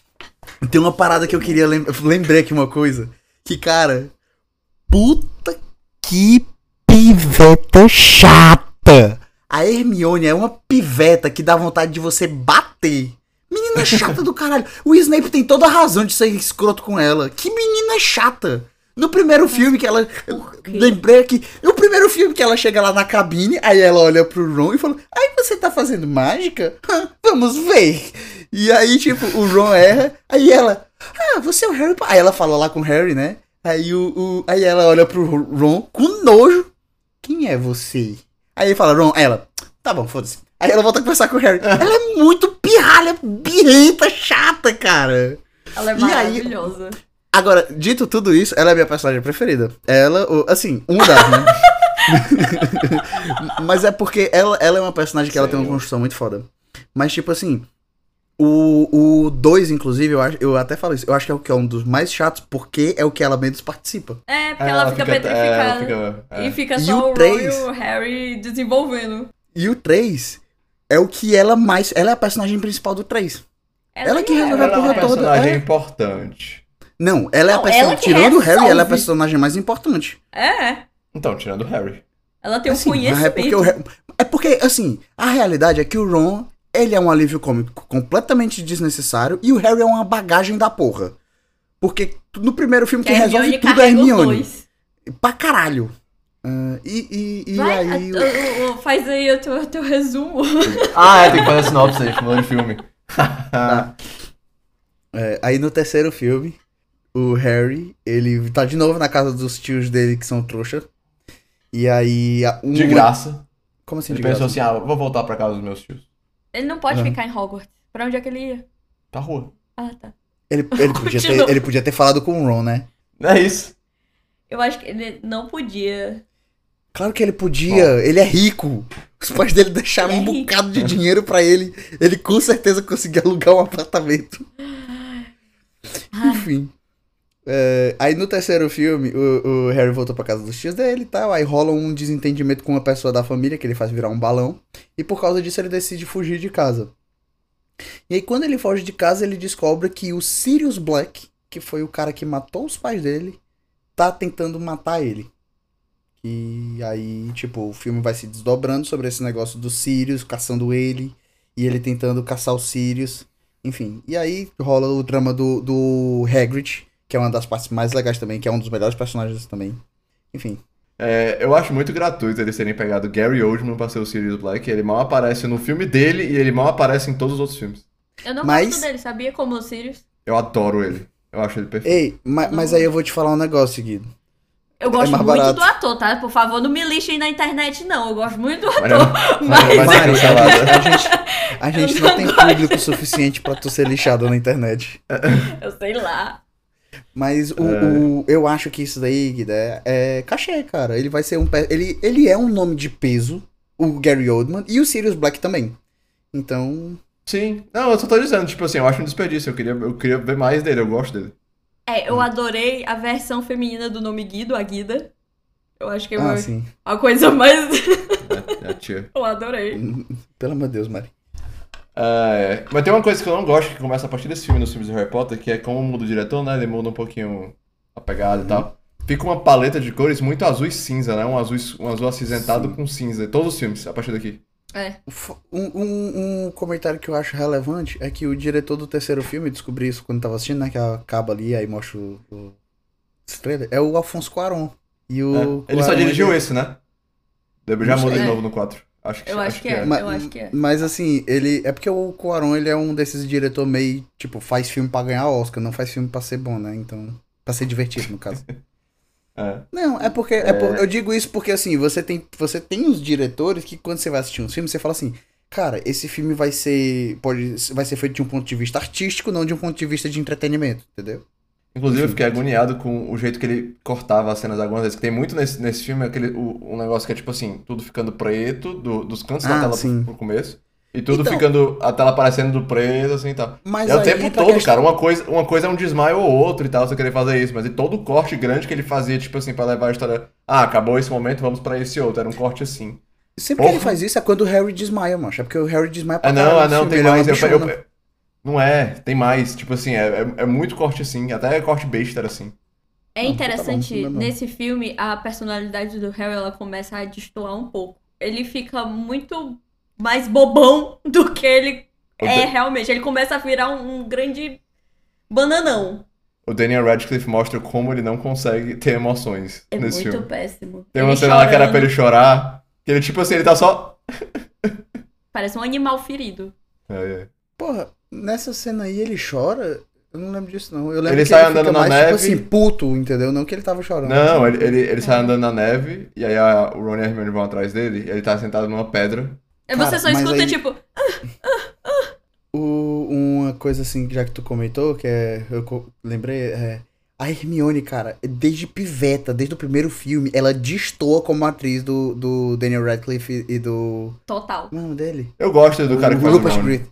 tem uma parada que eu queria lembrar. Lembrei aqui uma coisa. Que, cara, puta que piveta chata. A Hermione é uma piveta que dá vontade de você bater. Menina chata do caralho. O Snape tem toda a razão de ser escroto com ela. Que menina chata. No primeiro filme que ela. Lembrei que. No primeiro filme que ela chega lá na cabine, aí ela olha pro Ron e fala: Aí você tá fazendo mágica? Hã, Vamos ver. E aí, tipo, o Ron erra, aí ela. Ah, você é o Harry Potter. Aí ela fala lá com o Harry, né? Aí, o, o- aí ela olha pro Ron com nojo. Quem é você? Aí ele fala, Ron, ela. Tá bom, foda-se. Aí ela volta a conversar com o Harry. Ela é muito pirralha, birrenta, chata, cara. Ela é E aí- maravilhosa. Agora, dito tudo isso, ela é a minha personagem preferida. Ela, o- assim, uma das, né? Mas é porque ela, ela é uma personagem que ela tem uma Sim. construção muito foda. Mas, tipo assim, o 2, inclusive, eu, acho, eu até falo isso, eu acho que é o que é um dos mais chatos, porque é o que ela menos participa. É, porque ela, fica é, ela petrificada. fica- é. E fica E só o o, Ron três? e o Harry desenvolvendo. E o 3 é o que ela mais. Ela é a personagem principal do 3. Ela que é- resolveu Ela é uma porra toda, personagem é. importante. Não, ela é a Não, personagem. ela que Tirando o Harry, ela é a resolve. personagem mais importante. É, Então, tirando o Harry. ela tem um Assim, conhecimento. é porque, o é porque, assim, a realidade é que o Ron, ele é um alívio cômico completamente desnecessário e o Harry é uma bagagem da porra. Porque no primeiro filme que quem a resolve tudo é a Hermione. dois. Pra caralho. Ah, e e, e Vai, aí. a- o- o- faz aí o teu, o teu resumo. Ah, é, tem que fazer a sinopse, a gente falou de filme. Tá. É, aí no terceiro filme, o Harry, ele tá de novo na casa dos tios dele que são trouxa. E aí. um- De graça. Como assim Ele de pensou graça? assim, ah, vou voltar pra casa dos meus tios. Ele não pode Uhum. ficar em Hogwarts. Pra onde é que ele ia? Pra rua. Ah, tá. Ele, ele, podia ter, ele podia ter falado com o Ron, né? É isso. Eu acho que ele não podia. Claro que ele podia, ele é rico. Os pais dele deixaram é um bocado de dinheiro pra ele. Ele com certeza conseguia alugar um apartamento. Enfim. É, aí no terceiro filme, o, o Harry voltou pra casa dos tios dele e tal. Aí rola um desentendimento com uma pessoa da família que ele faz virar um balão. E por causa disso ele decide fugir de casa. E aí quando ele foge de casa, ele descobre que o Sirius Black, que foi o cara que matou os pais dele, tá tentando matar ele. E aí, tipo, o filme vai se desdobrando sobre esse negócio do Sirius caçando ele. E ele tentando caçar o Sirius. Enfim. E aí rola o drama do, do Hagrid, que é uma das partes mais legais também, que é um dos melhores personagens também. Enfim. É, eu acho muito gratuito eles terem pegado Gary Oldman pra ser o Sirius Black. Ele mal aparece no filme dele e ele mal aparece em todos os outros filmes. Eu não Mas- gosto dele, sabia? Como o Sirius. Eu adoro ele. Eu acho ele perfeito. Ei, ma- mas aí eu vou te falar um negócio, Guido. Eu gosto mais muito barato. do ator, tá? Por favor, não me lixem na internet, não. Eu gosto muito do Mas ator. Mas, mas- Mari, cancelada. a gente, a gente Eu não não tem gosto. público suficiente pra tu ser lixado na internet. eu sei lá. Mas o, É. o- eu acho que isso daí, Guido, é, é cachê, cara. Ele vai ser um. Ele, ele é um nome de peso, o Gary Oldman, e o Sirius Black também. Então. Sim. Não, eu só tô dizendo, tipo assim, eu acho um desperdício. Eu queria, eu queria ver mais dele, eu gosto dele. É, eu adorei a versão feminina do nome Guido, a Guida. Eu acho que é Ah, uma, a coisa mais. É, é a tia. eu adorei. Pelo amor de Deus, Mari. Ah, é. Mas tem uma coisa que eu não gosto que começa a partir desse filme, nos filmes de Harry Potter, que é como muda o diretor, né? Ele muda um pouquinho a pegada e tal. Fica uma paleta de cores muito azul e cinza, né? Um azul, um azul acinzentado Sim. com cinza. Todos os filmes, a partir daqui. É. Um, um- um comentário que eu acho relevante é que o diretor do terceiro filme, descobri isso quando tava assistindo, né? Que acaba ali, aí mostra o, o trailer, é o Alfonso Cuarón. E o É. Ele só dirigiu ele- esse, né? Depois já muda de novo no 4. Acho que, Eu acho que é. Ma- Eu acho que é. Mas assim, ele. É porque o Cuarón ele é um desses diretor meio, tipo, faz filme pra ganhar Oscar, não faz filme pra ser bom, né? Então. Pra ser divertido, no caso. É. Não, é porque. É por- eu digo isso porque assim, você tem, você tem os diretores que quando você vai assistir um filme, você fala assim, cara, esse filme vai ser. Pode, vai ser feito de um ponto de vista artístico, não de um ponto de vista de entretenimento, entendeu? Inclusive, eu fiquei agoniado com o jeito que ele cortava as cenas algumas vezes. Que tem muito nesse, nesse filme aquele, o, um negócio que é tipo assim, tudo ficando preto, do- dos cantos da Ah, tela sim. pro, pro começo. E tudo Então- ficando, a tela aparecendo do preto, assim e tal. Mas é o tempo todo, questão- cara. Uma coisa, uma coisa é um desmaio ou outro e tal, você querer fazer isso. Mas e todo o corte grande que ele fazia, tipo assim, pra levar a história. Ah, acabou esse momento, vamos pra esse outro. Era um corte assim. Sempre que ele Porra. faz isso é quando o Harry desmaia, macho. É porque o Harry desmaia pra Ah, não, ah, não, tem é mais. Eu, eu- bichona. não é, tem mais. Tipo assim, é, é, é muito corte assim. Até corte besta era assim. É Não, interessante, tá bom, não é não. nesse filme, a personalidade do Harry ela começa a destoar um pouco. Ele fica muito mais bobão do que ele O é Da- realmente. Ele começa a virar um, um grande bananão. O Daniel Radcliffe mostra como ele não consegue ter emoções É nesse muito filme. péssimo. Tem uma Ele cena lá que era pra chorando, ele chorar. Que ele, tipo assim, ele tá só. Parece um animal ferido. É, é. Porra, nessa cena aí ele chora. Eu não lembro disso, não. Eu lembro Ele que sai ele andando fica na mais, neve. tipo assim, puto, entendeu? Não que ele tava chorando. Não, ele, ele, ele sai É. andando na neve, e aí a, o Ron e a Hermione vão atrás dele, e ele tá sentado numa pedra. E Cara, você só escuta, aí- tipo, O- uma coisa assim, já que tu comentou, que é. Eu co- lembrei, é. A Hermione, cara, desde piveta, desde o primeiro filme, ela destoa como atriz do, do Daniel Radcliffe e do. total. Como é o nome dele? Eu gosto do cara que o faz o Rupert Ron. Grint.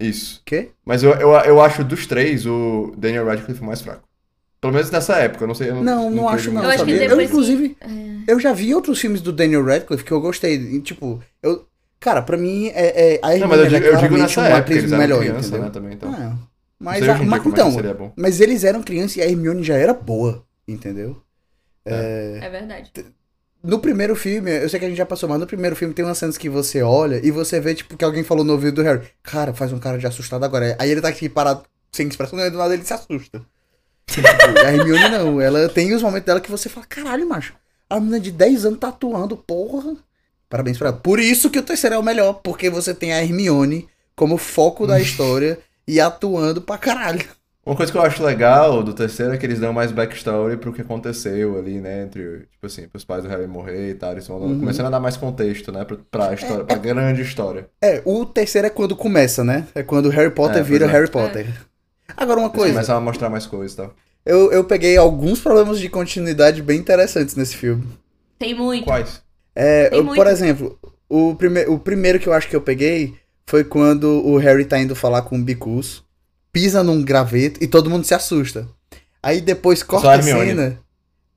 Isso. Quê? Mas eu, eu, eu acho dos três o Daniel Radcliffe mais fraco. Pelo menos nessa época, eu não sei. Eu Não, não, acho não, Eu acho que sabia? Eu, depois que- inclusive, É. eu já vi outros filmes do Daniel Radcliffe que eu gostei. E, tipo, eu. Cara, pra mim, é, é, a Hermione Não, mas eu é digo, eu digo nessa uma época, atriz eles eram melhor, criança, entendeu? né, também, então. Ah, mas, a- mas é então, seria bom. mas eles eram crianças e a Hermione já era boa, entendeu? É verdade. No primeiro filme, eu sei que a gente já passou, mas no primeiro filme tem umas cenas que você olha e você vê, tipo, que alguém falou no ouvido do Harry, cara, faz um cara de assustado agora. Aí ele tá aqui parado, sem expressão, e do nada ele se assusta. Tipo, a Hermione não, ela tem os momentos dela que você fala, caralho, macho, a menina de 10 anos tá atuando, porra. Parabéns pra ela. Por isso que o terceiro é o melhor, porque você tem a Hermione como foco da história e atuando pra caralho. Uma coisa que eu acho legal do terceiro é que eles dão mais backstory pro que aconteceu ali, né? Entre, tipo assim, pros pais do Harry morrer e tal. Eles vão Uhum. começando a dar mais contexto, né? Pra, pra história, pra grande história. É, o terceiro é quando começa, né? É quando o Harry Potter É, vira é. Harry Potter. Agora uma Eles coisa, começam a mostrar mais coisas e tal. eu, eu peguei alguns problemas de continuidade bem interessantes nesse filme. Tem muito. Quais? É, eu- muito. por exemplo, o, prime o primeiro que eu acho que eu peguei foi quando o Harry tá indo falar com o Bicus, pisa num graveto e todo mundo se assusta. Aí depois corta a a cena.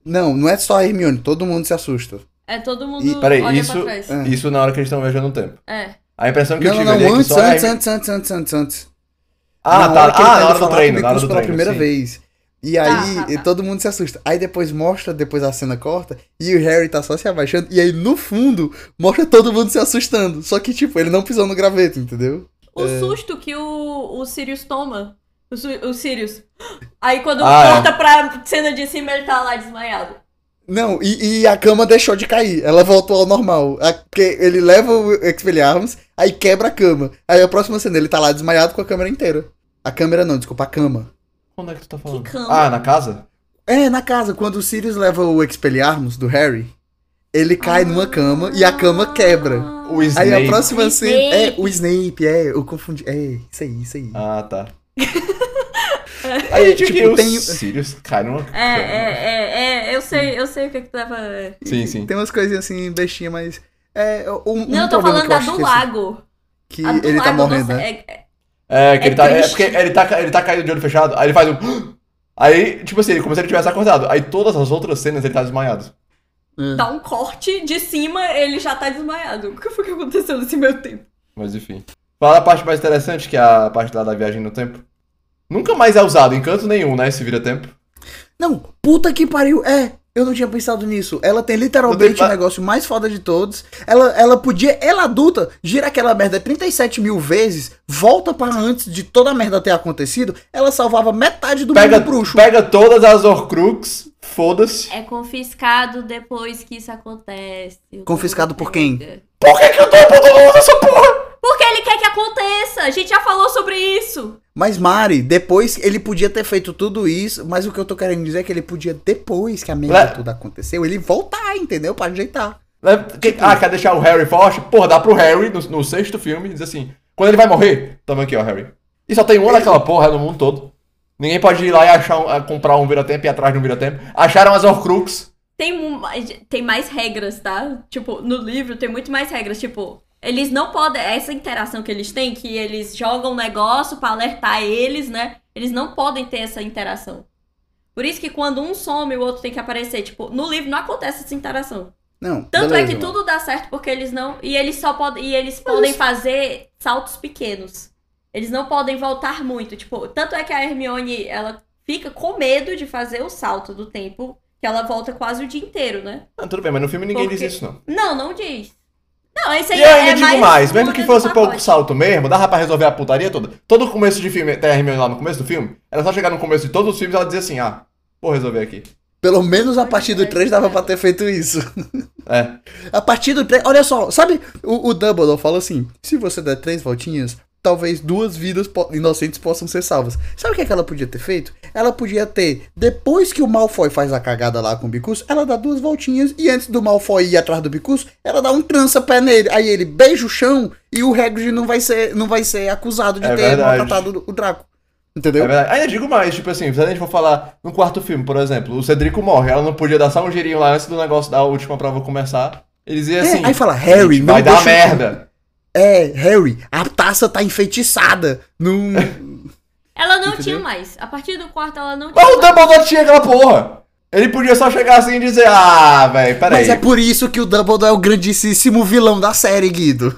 Não, não é só a Hermione, todo mundo se assusta. É todo mundo E- Peraí, olha isso, pra trás. É. isso na hora que eles estão viajando no tempo. É. A impressão que Não, eu não, tive não, ali é que antes, só a antes, antes, antes, antes, antes, Ah, antes. tá. Na ele Ah, tá na hora do treino, o na hora do pela treino. primeira sim. vez. E Tá, aí tá, tá. e todo mundo se assusta. Aí depois mostra, depois a cena corta, e o Harry tá só se abaixando, e aí no fundo mostra todo mundo se assustando. Só que, tipo, ele não pisou no graveto, entendeu? O É. susto que o, o Sirius toma. O, o Sirius. Aí quando Ah, é. corta pra cena de cima, ele tá lá desmaiado. Não, e, e a cama deixou de cair. Ela voltou ao normal. A- Porque ele leva o Expelliarmus, aí quebra a cama. Aí a próxima cena ele tá lá desmaiado com a câmera inteira. A câmera não, desculpa, a cama. Quando é que tu tá falando? cama? Ah, na casa? É, na casa, quando o Sirius leva o Expelliarmus do Harry, ele cai numa cama e a cama quebra. O Aí Snape. a próxima cena. É, o Snape, é, eu confundi. É, isso aí, isso aí. Ah, tá. Aí, tipo, tipo, o tem- Sirius cai numa É, é, é, é, eu sei, eu sei o que que tu tava. Sim, sim. Tem umas coisinhas assim, bestinha, mas. É, um, um Não, eu tô falando que eu da do que, lago. Que A do ele tá lago, morrendo, nossa, né? É- é- É, que É ele tá. É triste. porque ele tá, ele tá caído de olho fechado, aí ele faz um. Aí, tipo assim, como se ele tivesse acordado. Aí todas as outras cenas ele tá desmaiado. É. dá um corte de cima, ele já tá desmaiado. O que foi que aconteceu nesse meu tempo? Mas enfim. Fala a parte mais interessante, que é a parte lá da viagem no tempo. Nunca mais é usado em canto nenhum, né? Esse vira-tempo. Não, puta que pariu. É, eu não tinha pensado nisso. Ela tem literalmente tem- o negócio mais foda de todos. Ela, ela podia, ela adulta, gira aquela merda 37 mil vezes, volta pra antes de toda a merda ter acontecido. Ela salvava metade do Pega, mundo bruxo. pega todas as Horcrux, foda-se. É confiscado depois que isso acontece. Confiscado por quem? Por que, que o Dumbledore não usa essa porra? Porque ele quer que aconteça. A gente já falou sobre isso. Mas Mari, depois ele podia ter feito tudo isso, mas o que eu tô querendo dizer é que ele podia, depois que a merda Le- toda aconteceu, ele voltar, entendeu? Pra ajeitar. Né? Que- ah, quer deixar o Harry forte? Porra, dá pro Harry no, no sexto filme diz assim: quando ele vai morrer, tamo aqui, ó, Harry. E só tem uma daquela porra no mundo todo. Ninguém pode ir lá e achar um- a- comprar um vira-tempo e ir atrás de um vira-tempo. Acharam as Horcrux. Tem, um- tem mais regras, tá? Tipo, no livro tem muito mais regras. Tipo, eles não podem. Essa interação que eles têm, que eles jogam um negócio pra alertar eles, né? Eles não podem ter essa interação. Por isso que quando um some, o outro tem que aparecer. Tipo, no livro não acontece essa interação. Não, Tanto beleza, é que mano. tudo dá certo porque eles não. E eles só podem. E eles podem fazer saltos pequenos. Eles não podem voltar muito. Tipo, tanto é que a Hermione, ela fica com medo de fazer o salto do tempo. Que ela volta quase o dia inteiro, né? Ah, tudo bem, mas no filme ninguém Por diz isso, não. Não, não diz. Não, esse aí E eu é, ainda é digo mais, mesmo uma que fosse pouco salto mesmo, dava pra resolver a putaria toda. Todo começo de filme, tem a Hermione lá no começo do filme, era só chegar no começo de todos os filmes e ela dizer assim, ah, vou resolver aqui. Pelo menos a partir do É, 3 dava é. pra ter feito isso. É. A partir do 3. Olha só, sabe? O, o Dumbledore fala assim: se você der três voltinhas, talvez duas vidas inocentes possam ser salvas. Sabe o que, é que ela podia ter feito? Ela podia ter, depois que o Malfoy faz a cagada lá com o Bicus, ela dá duas voltinhas e antes do Malfoy ir atrás do Bicus, ela dá um trança-pé nele. Aí ele beija o chão e o Hagrid não vai ser, não vai ser acusado de É ter maltratado o Draco. É Entendeu? verdade. Ainda digo mais, tipo assim, se a gente for falar no quarto filme, por exemplo, o Cedrico morre, ela não podia dar só um girinho lá antes do negócio da última prova começar. Eles iam É, assim. aí fala, Harry, "Gente, não vai dar merda. É, Harry, a taça tá enfeitiçada. Num... Ela não Entendeu? tinha mais. A partir do quarto, ela não tinha Mas o mais. Dumbledore tinha aquela porra. Ele podia só chegar assim e dizer, ah, velho, peraí. Mas é por isso que o Dumbledore é o grandíssimo vilão da série, Guido.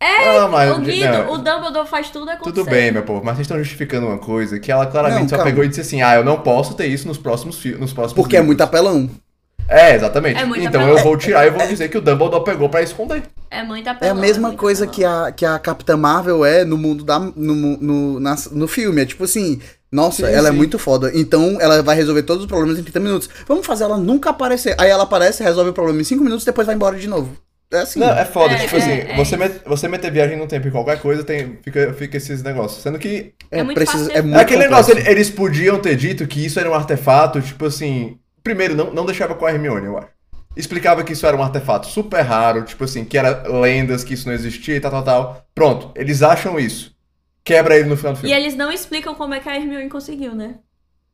Ah, mas- O Guido, não. o Dumbledore faz tudo acontecer. Tudo bem, meu povo, mas vocês estão justificando uma coisa que ela claramente Não, só calma. pegou e disse assim, ah, eu não posso ter isso nos próximos filmes, nos próximos Porque é livros." muito apelão. É, exatamente. É muito então apelão. eu vou tirar e vou dizer que o Dumbledore pegou pra esconder. É muito É a mesma muito coisa apelão. que a, que a Capitã Marvel é no mundo da. no, no, na- no filme. É tipo assim. Nossa, Sim, ela é sim. muito foda. Então ela vai resolver todos os problemas em 30 minutos. Vamos fazer ela nunca aparecer. Aí ela aparece, resolve o problema em 5 minutos depois vai embora de novo. É assim. Não, é foda, É, tipo é, assim, é você, isso. met- você meter viagem no tempo em qualquer coisa, tem, fica, fica esses negócios. Sendo que é muito fácil de- é É muito É aquele complexo. negócio, ele- eles podiam ter dito que isso era um artefato, tipo assim. Primeiro, não, não deixava com a Hermione, eu acho. Explicava que isso era um artefato super raro, tipo assim, que era lendas, que isso não existia e tal, tal, tal. Pronto, eles acham isso. Quebra ele no final do E filme. eles não explicam como é que a Hermione conseguiu, né?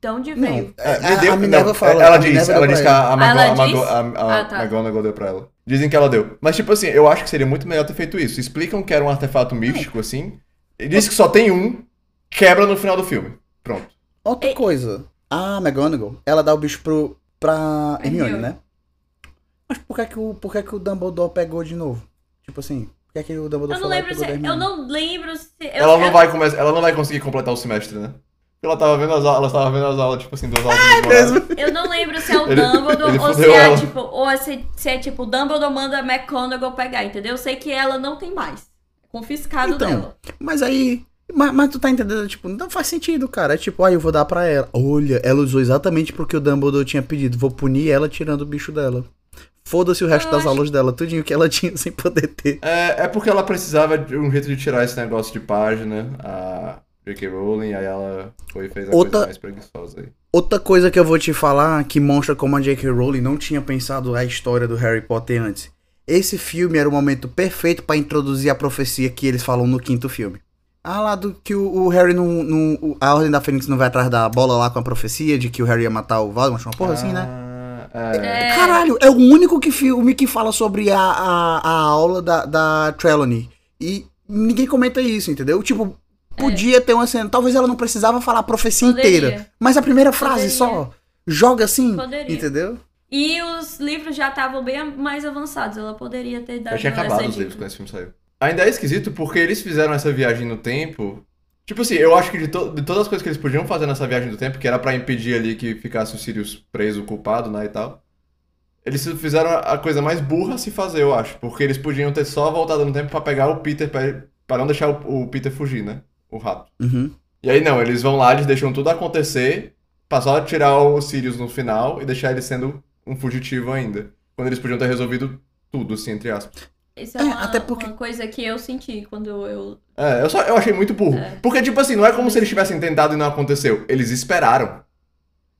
De onde Não, veio? É, a, me deu- a Minerva não, fala. Ela a diz, ela diz que a, ela Ah, tá. McGonagall deu pra ela. Dizem que ela deu. Mas, tipo assim, eu acho que seria muito melhor ter feito isso. Explicam que era um artefato místico, assim. E diz que só tem um, quebra no final do filme. Pronto. Outra coisa. A McGonagall, ela dá o bicho pro, pra Hermione, né? Mas por que, que, o, por que, que o Dumbledore pegou de novo? Tipo assim, por que, que o Dumbledore Eu não lembro pegou se. Eu não lembro se. eu- ela, não vai come- ela não vai conseguir completar o semestre, né? Ela tava vendo as aulas, ela tava vendo as aulas, tipo assim, duas aulas no mesmo. Eu não lembro se é o Dumbledore ele ou se é tipo. Ou se, se é tipo, o Dumbledore manda a McGonagall pegar, entendeu? Eu sei que ela não tem mais. É confiscado Então, dela. Mas aí, Mas, mas tu tá entendendo? Tipo, não faz sentido, cara. É tipo, ah, eu vou dar pra ela. Olha, ela usou exatamente porque o Dumbledore tinha pedido. Vou punir ela tirando o bicho dela. Foda-se o resto Eu das acho- aulas dela, tudinho que ela tinha sem poder ter. É, é porque ela precisava de um jeito de tirar esse negócio de página, a J.K. Rowling, aí ela foi e fez a Outra- coisa mais preguiçosa aí. Outra coisa que eu vou te falar que mostra como a J.K. Rowling não tinha pensado a história do Harry Potter antes. Esse filme era o momento perfeito pra introduzir a profecia que eles falam no quinto filme. Ah, lá do que o, o Harry não, não- A Ordem da Fênix não vai atrás da bola lá com a profecia de que o Harry ia matar o Voldemort, uma porra assim, né? Ah, é. É. Caralho, é o único que filme que fala sobre a, a, a aula da, da Trelawney. E ninguém comenta isso, entendeu? Tipo, podia ter uma cena. Talvez ela não precisava falar a profecia Poderia. inteira. Mas a primeira frase Poderia. só. Joga assim, Poderia. entendeu? E os livros já estavam bem mais avançados. Ela poderia ter dado Eu tinha essa acabado os livros quando esse filme saiu. Ainda é esquisito porque eles fizeram essa viagem no tempo. Tipo assim, eu acho que de, to- de todas as coisas que eles podiam fazer nessa viagem do tempo, que era pra impedir ali que ficasse o Sirius preso, culpado, né, e tal. Eles fizeram a coisa mais burra a se fazer, eu acho. Porque eles podiam ter só voltado no tempo pra pegar o Peter, pra, pra não deixar o, o Peter fugir, né? O rato. Uhum. E aí não, eles vão lá, eles deixam tudo acontecer, pra só tirar o Sirius no final e deixar ele sendo um fugitivo ainda. Quando eles podiam ter resolvido tudo, assim, entre aspas. Isso é, É, uma, até porque- uma coisa que eu senti quando eu. É, eu, só, eu achei muito burro. É. Porque, tipo assim, não é como se eles tivessem tentado e não aconteceu. Eles esperaram.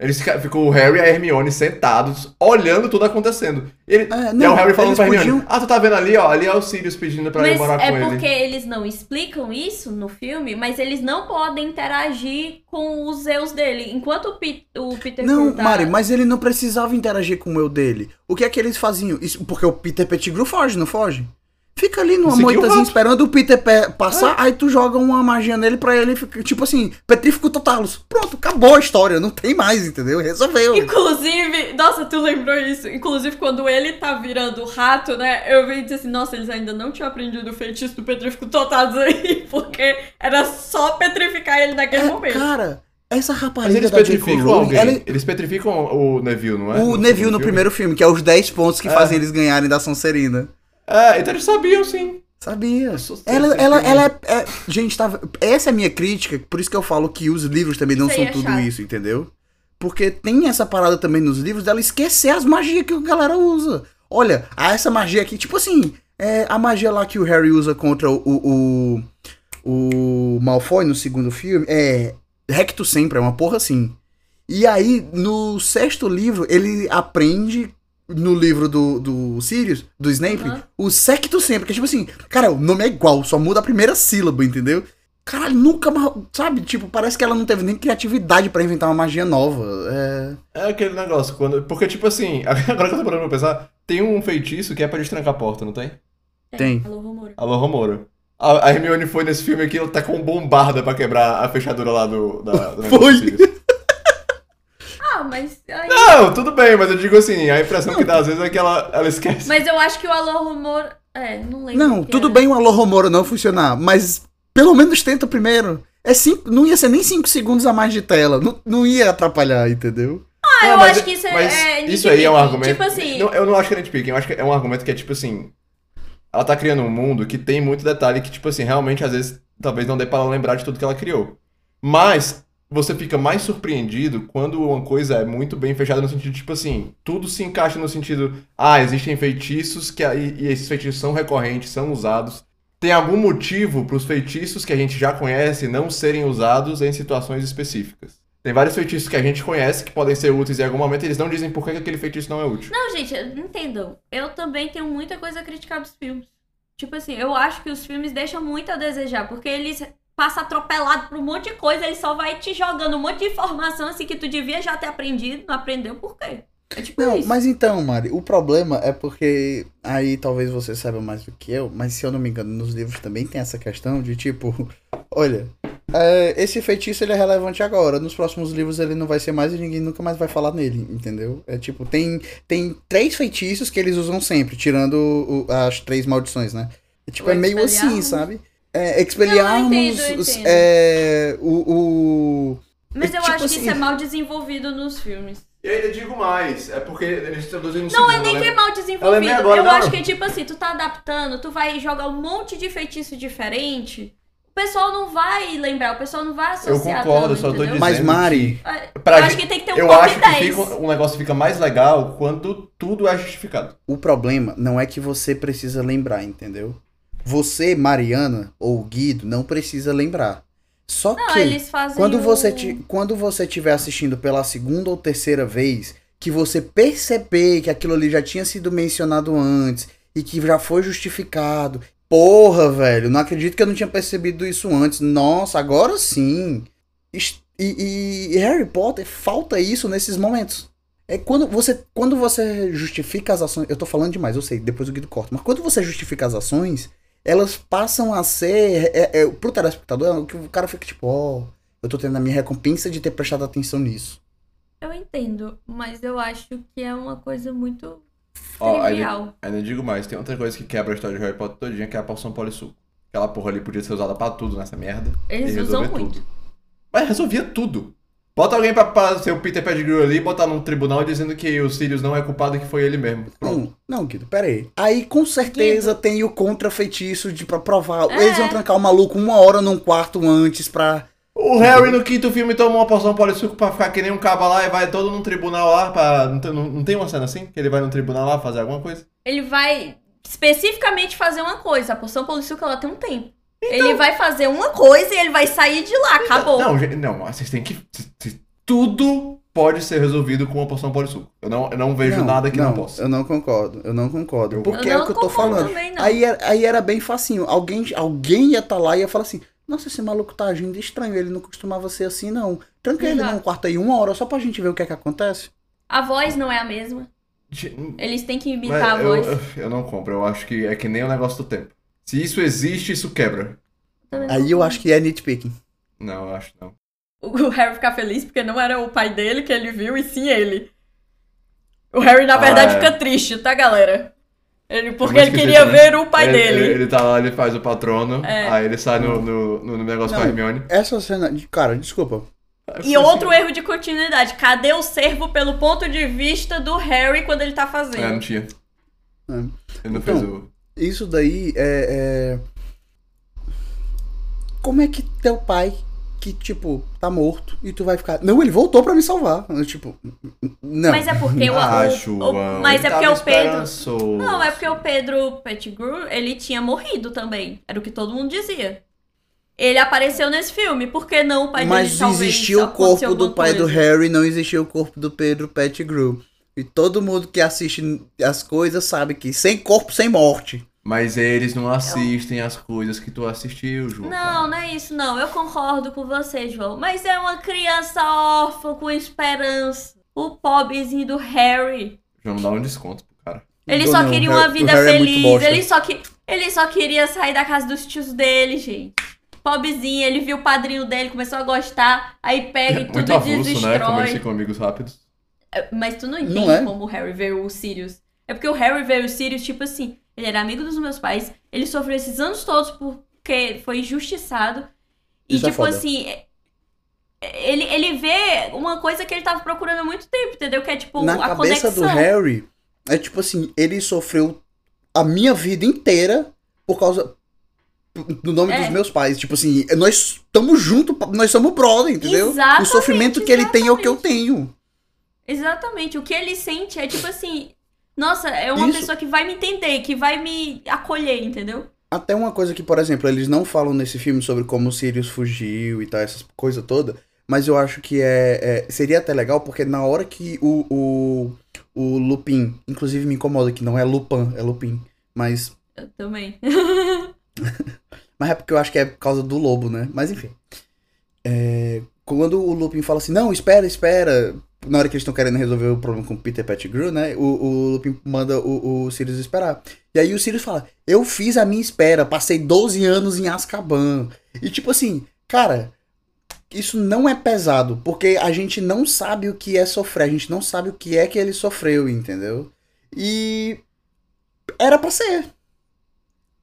Eles fica- ficou o Harry e a Hermione sentados, olhando tudo acontecendo. E, ele, É, e aí não, o Harry falando pra Hermione, podiam- ah, tu tá vendo ali, ó, ali é o Sirius pedindo pra eu Mas morar é com porque ele. eles não explicam isso no filme, mas eles não podem interagir com os erros dele. Enquanto o, Pe- o Peter Não, tá... Mari, mas ele não precisava interagir com o meu dele. O que é que eles faziam? Isso, porque o Peter Pettigrew foge, não foge? Fica ali numa o moitazinha esperando o Peter pe- passar, aí tu joga uma magia nele pra ele ficar, tipo assim, petrífico totalos. Pronto, acabou a história, não tem mais, entendeu? Resolveu. Inclusive, nossa, tu lembrou isso? Inclusive, quando ele tá virando rato, né? Eu vi e disse assim, nossa, eles ainda não tinham aprendido o feitiço do Petrífico Totados aí, porque era só petrificar ele naquele É, momento. cara, essa Mas rapariga eles da J.K. petrificam Rowling, alguém. ela- Eles petrificam o Neville, não é? o No Neville no filme? primeiro filme, que é os 10 pontos que É. fazem eles ganharem da Sonserina. É, então eles sabiam, sim. Sabia. Ela, ela, sei ela é, é- Gente, tá, essa é a minha crítica, por isso que eu falo que os livros também não são é tudo chato. isso, entendeu? Porque tem essa parada também nos livros dela esquecer as magias que a galera usa. Olha, essa magia aqui, tipo assim, é, a magia lá que o Harry usa contra o, o, o, o Malfoy no segundo filme é recto sempre, é uma porra assim. E aí, no sexto livro, ele aprende no livro do, do Sirius, do Snape, Aham. o secto sempre, que é tipo assim, cara, o nome é igual, só muda a primeira sílaba, entendeu? Caralho, nunca mais, sabe? Tipo, parece que ela não teve nem criatividade pra inventar uma magia nova. É... É aquele negócio, quando. Porque, tipo assim, agora que eu tô parando pra pensar, tem um feitiço que é pra destrancar a porta, não tem? Tem. Alô, Romoro. Alô, Romoro. A, a Hermione foi nesse filme aqui, ela tá com bombarda pra quebrar a fechadura lá do. Da, do Foi. Ah, mas... aí- Não, tudo bem, mas eu digo assim, a impressão que dá às vezes é que ela, ela esquece. Mas eu acho que o Alô, Romoro... É, não lembro. Não, tudo era. bem o Alô Romoro não funcionar, mas pelo menos tenta primeiro. É cinco, não ia ser nem 5 segundos a mais de tela, não, não ia atrapalhar, entendeu? Ah, eu mas- acho que isso é, mas é isso aí é um argumento. Tipo assim... Não, eu não acho que é nitpicking, eu acho que é um argumento que é tipo assim. Ela tá criando um mundo que tem muito detalhe que, tipo assim, realmente às vezes talvez não dê pra ela lembrar de tudo que ela criou. Mas você fica mais surpreendido quando uma coisa é muito bem fechada no sentido, tipo assim, tudo se encaixa no sentido, ah, existem feitiços que aí, e esses feitiços são recorrentes, são usados. Tem algum motivo para os feitiços que a gente já conhece não serem usados em situações específicas. Tem vários feitiços que a gente conhece que podem ser úteis em algum momento, e eles não dizem por que aquele feitiço não é útil. Não, gente, entendam. Eu também tenho muita coisa a criticar dos filmes. Tipo assim, eu acho que os filmes deixam muito a desejar, porque eles passam atropelado por um monte de coisa, ele só vai te jogando um monte de informação assim que tu devia já ter aprendido, não aprendeu por quê? É tipo Não, isso. mas então, Mari, o problema é porque aí talvez você saiba mais do que eu, mas se eu não me engano, nos livros também tem essa questão de tipo, olha, é, esse feitiço ele é relevante agora, nos próximos livros ele não vai ser mais e ninguém nunca mais vai falar nele, entendeu? É tipo, tem, tem três feitiços que eles usam sempre, tirando o- as três maldições, né? É, tipo, O é meio assim, sabe? É, Expelliarmus, Não, eu entendo, eu entendo. é, o, o... Mas eu tipo acho que assim- isso é mal desenvolvido nos filmes. E ainda digo mais, é porque eles introduzem no Não é segundo, nem né? que é mal Eu desenvolvido. agora, eu não. acho que, tipo assim, tu tá adaptando, tu vai jogar um monte de feitiço diferente. O pessoal não vai lembrar, o pessoal não vai Eu associar. concordo, tanto, eu só tô entendeu? dizendo. Mas, Mari, É, Pra eu acho gente- que tem que ter um Eu acho que 10. fica, o negócio fica mais legal quando tudo é justificado. o problema não é que você precisa lembrar, entendeu? Você, Mariana ou Guido, não precisa lembrar. Só Não, que quando o- você ti- quando você estiver assistindo pela segunda ou terceira vez, que você perceber que aquilo ali já tinha sido mencionado antes e que já foi justificado. Porra, velho, não acredito que eu não tinha percebido isso antes. Nossa, agora sim. E, e Harry Potter falta isso nesses momentos. É quando você, quando você justifica as ações. Eu tô falando demais, eu sei, depois o Guido corta. Mas quando você justifica as ações, elas passam a ser. É, é, pro telespectador, o que o cara fica tipo, ó, eu tô tendo a minha recompensa de ter prestado atenção nisso. Eu entendo, mas eu acho que é uma coisa muito ainda, trivial. ainda digo mais, tem outra coisa que quebra a história de Harry Potter todinha, que é a poção polissuco. Aquela porra ali podia ser usada pra tudo nessa merda. Eles usam muito. tudo. Mas resolvia tudo. Bota alguém pra, pra ser o Peter Pettigrew ali e botar num tribunal dizendo que o Sirius não é culpado e que foi ele mesmo. Pronto. Não, não, Guido, pera aí. Aí com certeza tem o contrafeitiço de pra provar. É. Eles iam trancar o maluco uma hora num quarto antes pra. O Harry no quinto filme tomou uma poção polissuco pra ficar que nem um caba lá e vai todo num tribunal lá pra... Não tem, não, não tem uma cena assim? Que ele vai num tribunal lá fazer alguma coisa? Ele vai especificamente fazer uma coisa. A poção polissuco ela tem um tempo. Então- Ele vai fazer uma coisa e ele vai sair de lá. Acabou. Não, não, mas vocês têm que... Tudo pode ser resolvido com uma poção polissuco. Eu não, eu não vejo nada que não, possa. Eu não concordo, eu não concordo. Eu- porque Eu é não o que eu tô falando. também, não. Aí, era- aí era bem facinho. Alguém, alguém ia estar lá e ia falar assim: Nossa, esse maluco tá agindo estranho. Ele não costumava ser assim, não. Tranca ele num quarto aí uma hora só pra gente ver o que é que acontece. A voz não é a mesma. Eles têm que Mas imitar a eu, voz. eu- eu não compro, eu acho que é que nem o negócio do tempo. Se isso existe, isso quebra. Não Aí eu acho que é nitpicking. Não, eu acho não. o Harry ficar feliz porque não era o pai dele que ele viu, e sim ele. O Harry, na verdade, Ah, é. fica triste, tá, galera? Ele, porque ele queria né? ver o pai ele, dele. Ele, ele tá lá, ele faz o patrono, É. aí ele sai no, no, no negócio com a Não. Hermione. Essa cena. Cara, desculpa. E outro erro de continuidade. Cadê o servo pelo ponto de vista do Harry quando ele tá É, não fazendo? tinha. É. Ele não Então, fez o. Isso daí é, é. Como é que teu pai, que, tipo, tá morto, e tu vai ficar. Não, ele voltou pra me salvar. Eu, Tipo, não. Mas é porque o, Ah, o- o- Mas ele é porque o Pedro. Não, é porque o Pedro Pettigrew, ele tinha morrido também. Era o que todo mundo dizia. Ele apareceu nesse filme, por que não o pai Mas dele talvez existia o corpo do pai do coisa? Harry, não existia o corpo do Pedro Pettigrew. E todo mundo que assiste as coisas sabe que sem corpo, sem morte. Mas eles não assistem as coisas que tu assistiu, João. Não, não é isso, não. Eu concordo com você, João. Mas é uma criança órfã com esperança. O pobrezinho do Harry. João, dá um desconto pro cara. Ele Não, só não, queria o uma Harry- vida é feliz. bosta. ele, só que... ele só queria sair da casa dos tios dele, gente. Pobrezinho, ele viu o padrinho dele, começou a gostar, aí pega e tudo Muito e avulso, né? desestrói. Conversei com amigos rápidos. Mas tu não entende Não é? como o Harry veio o Sirius. É porque o Harry veio o Sirius, tipo assim, ele era amigo dos meus pais, ele sofreu esses anos todos porque foi injustiçado. E, Isso é tipo assim, é- ele, ele vê uma coisa que ele tava procurando há muito tempo, entendeu? Que é tipo Na a cabeça conexão. do Harry, é tipo assim, ele sofreu a minha vida inteira por causa do nome É. dos meus pais. Tipo assim, nós estamos juntos, nós somos brother, entendeu? o Exatamente, sofrimento que ele tem é o que eu tenho. Exatamente. O que ele sente é tipo assim, nossa, é uma Isso. pessoa que vai me entender, que vai me acolher, entendeu? Até uma coisa que, por exemplo, eles não falam nesse filme sobre como o Sirius fugiu e tal, essas coisas toda, mas eu acho que é, é- seria até legal, porque na hora que o, o, o Lupin, inclusive me incomoda que não é Lupin, é Lupin, mas, Eu também. mas é porque eu acho que é por causa do lobo, né? Mas enfim. É, quando o Lupin fala assim, não, espera, espera, na hora que eles estão querendo resolver o problema com o Peter Pettigrew, né? O, o Lupin manda o, o Sirius esperar. E aí o Sirius fala, eu fiz a minha espera, passei 12 anos em Azkaban. E tipo assim, cara, isso não é pesado, porque a gente não sabe o que é sofrer, a gente não sabe o que é que ele sofreu, entendeu? E era pra ser.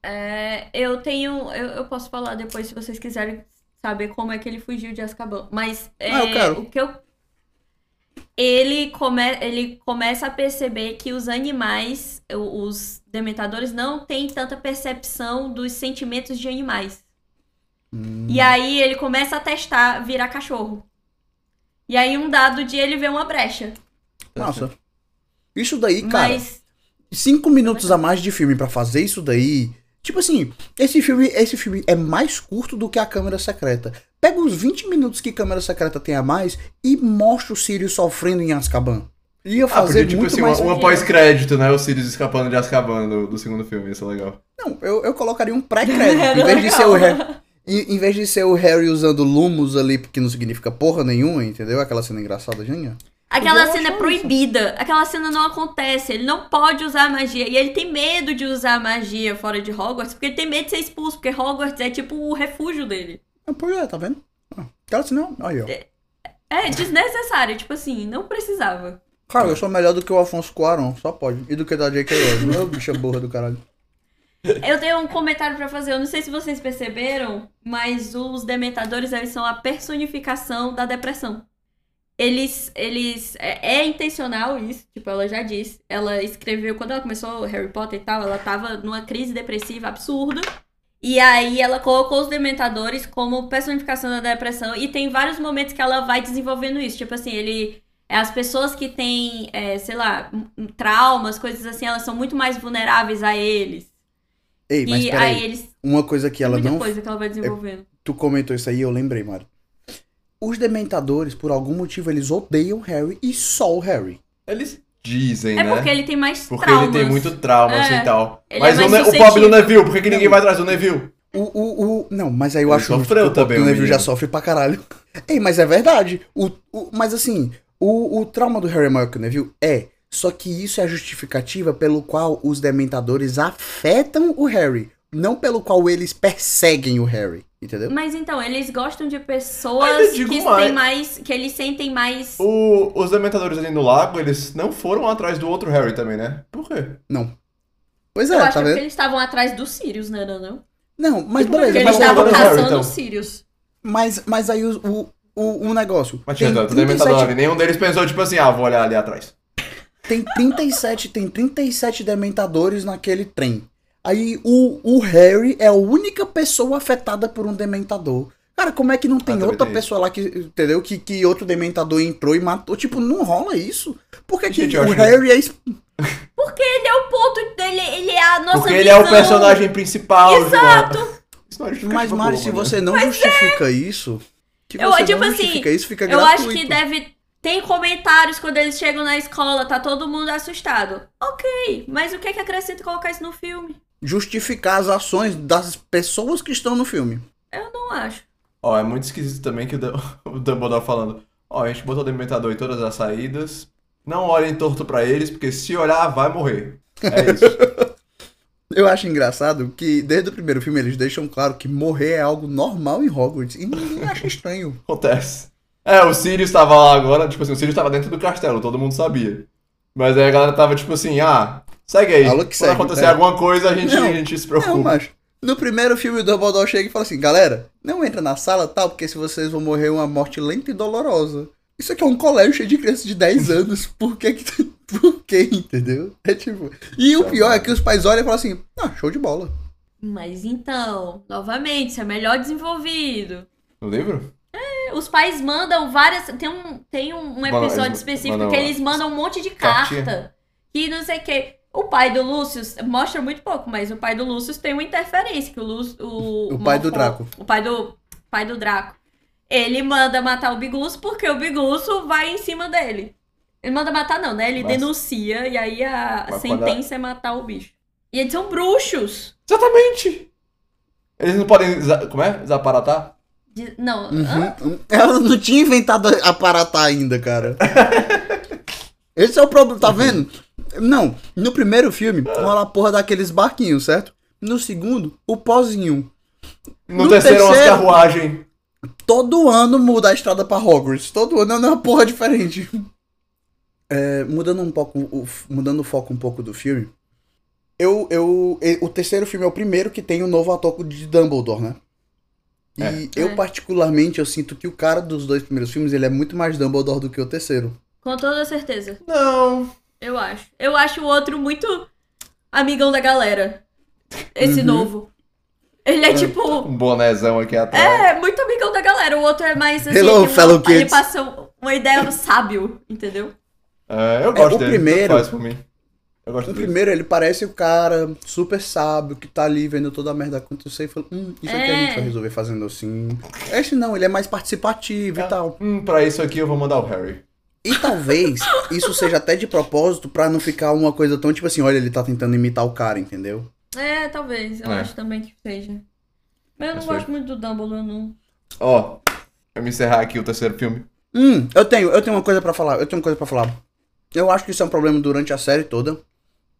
É, eu tenho. Eu, eu posso falar depois se vocês quiserem saber como é que ele fugiu de Azkaban. Mas é, Ah, eu quero. o que eu. Ele, come, ele começa a perceber que os animais, os dementadores, não têm tanta percepção dos sentimentos de animais. Hum. E aí ele começa a testar virar cachorro. E aí um dado dia ele vê uma brecha. Nossa. Isso daí, cara, Mas cinco minutos a mais de filme pra fazer isso daí. Tipo assim, esse filme, esse filme é mais curto do que a Câmera Secreta. Pega os 20 minutos que Câmera Secreta tem a mais e mostra o Sirius sofrendo em Azkaban. Ia Ah, fazer podia, tipo muito assim, mais. uma, uma pós-crédito, né? O Sirius escapando de Azkaban do, do segundo filme, isso é legal. Não, eu, eu colocaria um pré-crédito. em, vez de ser o Harry, em, em vez de ser o Harry usando Lumos ali, que não significa porra nenhuma, entendeu? Aquela cena engraçadinha. Aquela cena é proibida. Aquela cena não acontece. Ele não pode usar magia. E ele tem medo de usar magia fora de Hogwarts, porque ele tem medo de ser expulso, porque Hogwarts é tipo o refúgio dele. Ah, Pois é, tá vendo? Ah, Aquela cena, aí ó. É desnecessário, tipo assim, não precisava. Cara, eu sou melhor do que o Afonso Cuarón, só pode. E do que da J.K. Rowling. Ô, bicha burra do caralho. Eu tenho um comentário pra fazer. Eu não sei se vocês perceberam, mas os dementadores eles são a personificação da depressão. Eles, eles é, é intencional isso, tipo ela já disse. Ela escreveu quando ela começou Harry Potter e tal, ela tava numa crise depressiva absurda. E aí ela colocou os dementadores como personificação da depressão e tem vários momentos que ela vai desenvolvendo isso, tipo assim, ele é as pessoas que têm, é, sei lá, traumas, coisas assim, elas são muito mais vulneráveis a eles. Ei, mas e peraí. aí eles Uma coisa que ela não. coisa que ela vai desenvolvendo. Tu comentou isso aí, eu lembrei, Mário. Os Dementadores, por algum motivo, eles odeiam o Harry e só o Harry. Eles dizem, É, né? porque ele tem mais Porque traumas. ele tem muito trauma, É. assim e tal. Ele Mas é o, Ne- o pobre do Neville, por que, que ninguém vai atrás do Neville? O, o, o... Não, mas aí eu Ele acho sofreu que o também, o Neville já sofre pra caralho. Ei, mas é verdade. O, o, mas assim, o, o trauma do Harry é maior que o Neville? É. Só que isso é a justificativa pelo qual os Dementadores afetam o Harry. Não pelo qual eles perseguem o Harry. Entendeu? Mas então, eles gostam de Ainda pessoas que mais. têm mais. que eles sentem mais. O- os Dementadores ali no lago, eles não foram atrás do outro Harry também, né? Por quê? Não. Pois é, eu acho tá que é porque vendo? eles estavam atrás dos Sirius, né, não, não? Não, mas Tipo, beleza. Eles não estavam o caçando então. os Sirius. mas, mas aí o, o, o, o negócio. Mas tinha tanto 37 Dementador nenhum deles pensou, tipo assim, ah, vou olhar ali atrás. Tem 37, tem 37 dementadores naquele trem. Aí o, o Harry é a única pessoa afetada por um dementador. Cara, como é que não tem também outra tem pessoa lá que, entendeu? Que, que outro dementador entrou e matou? Tipo, não rola isso. Por que, que Gente, eu o que- Harry é. Porque ele é o ponto dele, ele é a nossa Porque ele é o personagem principal. Exato. Isso não é Mas, Mari, se né? você não justifica isso. Se Eu- você tipo não assim, justifica isso, fica Eu gratuito. acho que deve. Tem comentários quando eles chegam na escola, tá todo mundo assustado. Ok, mas o que é que acrescenta colocar isso no filme? Justificar as ações das pessoas que estão no filme. Eu não acho. Ó, é muito esquisito também que o Dum- o Dumbledore falando, ó, a gente botou o Dementador em todas as saídas, não olhem torto pra eles, porque se olhar, vai morrer. É isso. Eu acho engraçado que desde o primeiro filme eles deixam claro que morrer é algo normal em Hogwarts. E ninguém acha estranho. Acontece. É, o Sirius tava lá agora, tipo assim, o Sirius tava dentro do castelo, todo mundo sabia. Mas aí a galera tava tipo assim, ah, segue aí. Quando segue, acontecer pera. alguma coisa, a gente, Não, a gente se preocupa. Não, mas no primeiro filme o Dumbledore chega e fala assim, galera, não entra na sala tal, porque se vocês vão morrer uma morte lenta e dolorosa. Isso aqui é um colégio cheio de crianças de 10 anos. Por que que... Por que, entendeu? É tipo... E o pior é que os pais olham e falam assim, ah, show de bola. Mas então, novamente, isso é melhor desenvolvido. No livro? Os pais mandam várias. Tem um, tem um, um episódio específico que eles mandam um monte de cartinha. carta. E não sei o que. O pai do Lúcio mostra muito pouco, mas o pai do Lúcio tem uma interferência. Que o, Lúcio, o, O pai do Draco. O pai do, pai do Draco. Ele manda matar o Bigluço porque o Bigluço vai em cima dele. Ele manda matar, não, né? Ele Nossa. denuncia e aí a Mas sentença é matar o bicho. E eles são bruxos. Exatamente! Eles não podem, como é? Desaparatar? De- não? Uhum. Ela não tinha inventado aparatar ainda, cara. Esse é o problema, tá vendo? Não, no primeiro filme, rola a porra daqueles barquinhos, certo? No segundo, o pozinho. No, No terceiro, umas terceiro- carruagens. Todo ano muda a estrada pra Hogwarts. Todo ano é uma porra diferente. É, mudando um pouco, o, mudando o foco um pouco do filme. Eu, eu, o terceiro filme é o primeiro que tem o novo ator de Dumbledore, né? E É. eu É. particularmente eu sinto que o cara dos dois primeiros filmes ele é muito mais Dumbledore do que o terceiro. Com toda certeza. Não. Eu acho. Eu acho o outro muito amigão da galera. Esse Uhum. novo. Ele é tipo. Um bonézão aqui atrás. É, muito amigão da galera. O outro é mais assim. Hello, tipo, fellow ele kids. passa uma ideia do sábio, entendeu? É, eu gosto o dele. primeiro- Faz por mim. Eu gosto No dele. primeiro, ele parece o cara super sábio que tá ali vendo toda a merda acontecer e fala: Hum, isso aqui a É. gente vai resolver fazendo assim. Esse não, ele é mais participativo e tal. Hum, pra isso aqui eu vou mandar o Harry. E talvez isso seja até de propósito pra não ficar uma coisa tão tipo assim: olha, ele tá tentando imitar o cara, entendeu? É, talvez. Eu É. acho também que seja. Mas eu não Mas gosto foi. muito do Dumbledore, não. Ó, vamos encerrar aqui o terceiro filme. Hum, eu tenho, eu tenho uma coisa pra falar, eu tenho uma coisa pra falar. Eu acho que isso é um problema durante a série toda,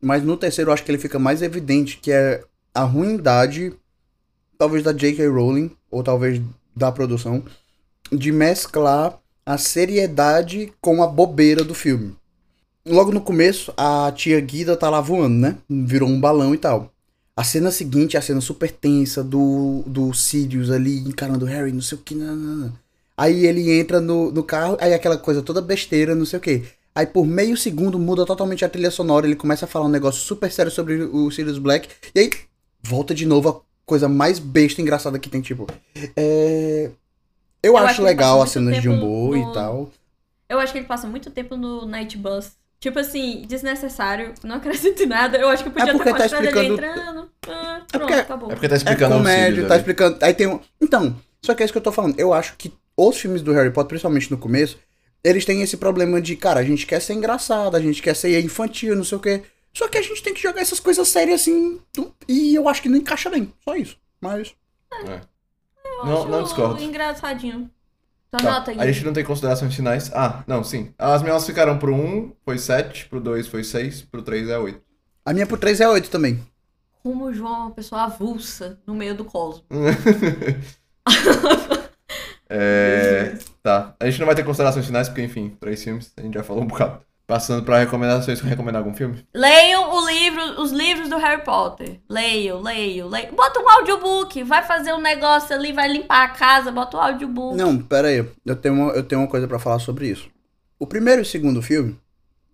mas no terceiro eu acho que ele fica mais evidente, que é a ruindade, talvez da J.K. Rowling, ou talvez da produção, de mesclar a seriedade com a bobeira do filme. Logo no começo, a tia Guida tá lá voando, né? Virou um balão e tal. A cena seguinte é a cena super tensa do, do Sirius ali encarando Harry, não sei o que. Não, não, não. Aí ele entra no, no carro, aí aquela coisa toda besteira, não sei o que. Aí por meio segundo muda totalmente a trilha sonora, ele começa a falar um negócio super sério sobre o Sirius Black, e aí volta de novo a coisa mais besta e engraçada que tem, tipo. É... Eu, Eu acho legal as cenas de humor no- e tal. Eu acho que ele passa muito tempo no Night Bus. Tipo assim, desnecessário, não acrescenta em nada. Eu acho que eu podia É porque ter tá mostrado ele explicando- entrando. Ah, É pronto, porque- acabou. É porque tá É explicando o comédia, tá explicando. Aí tem um. Então, só que é isso que eu tô falando. Eu acho que os filmes do Harry Potter, principalmente no começo, eles têm esse problema de, cara, a gente quer ser engraçado, a gente quer ser infantil, não sei o quê. Só que a gente tem que jogar essas coisas sérias assim. E eu acho que não encaixa bem. Só isso. Mas. Eu Não, acho não discordo. engraçadinho. Então Tá, anota aí. A gente não tem considerações finais. Ah, não, sim. As minhas ficaram pro 1, foi 7, pro 2 foi 6, pro 3 é 8. A minha por 3 é 8 também. Como o João é uma pessoa avulsa no meio do cosmos. é, tá. A gente não vai ter considerações finais, porque, enfim, três filmes, a gente já falou um bocado. Passando pra recomendações, recomendar algum filme? Leiam o livro, os livros do Harry Potter. Leiam, leiam, leiam. Bota um audiobook. Vai fazer um negócio ali, vai limpar a casa, bota o audiobook. Não, pera aí. Eu tenho uma, eu tenho uma coisa pra falar sobre isso. O primeiro e o segundo filme,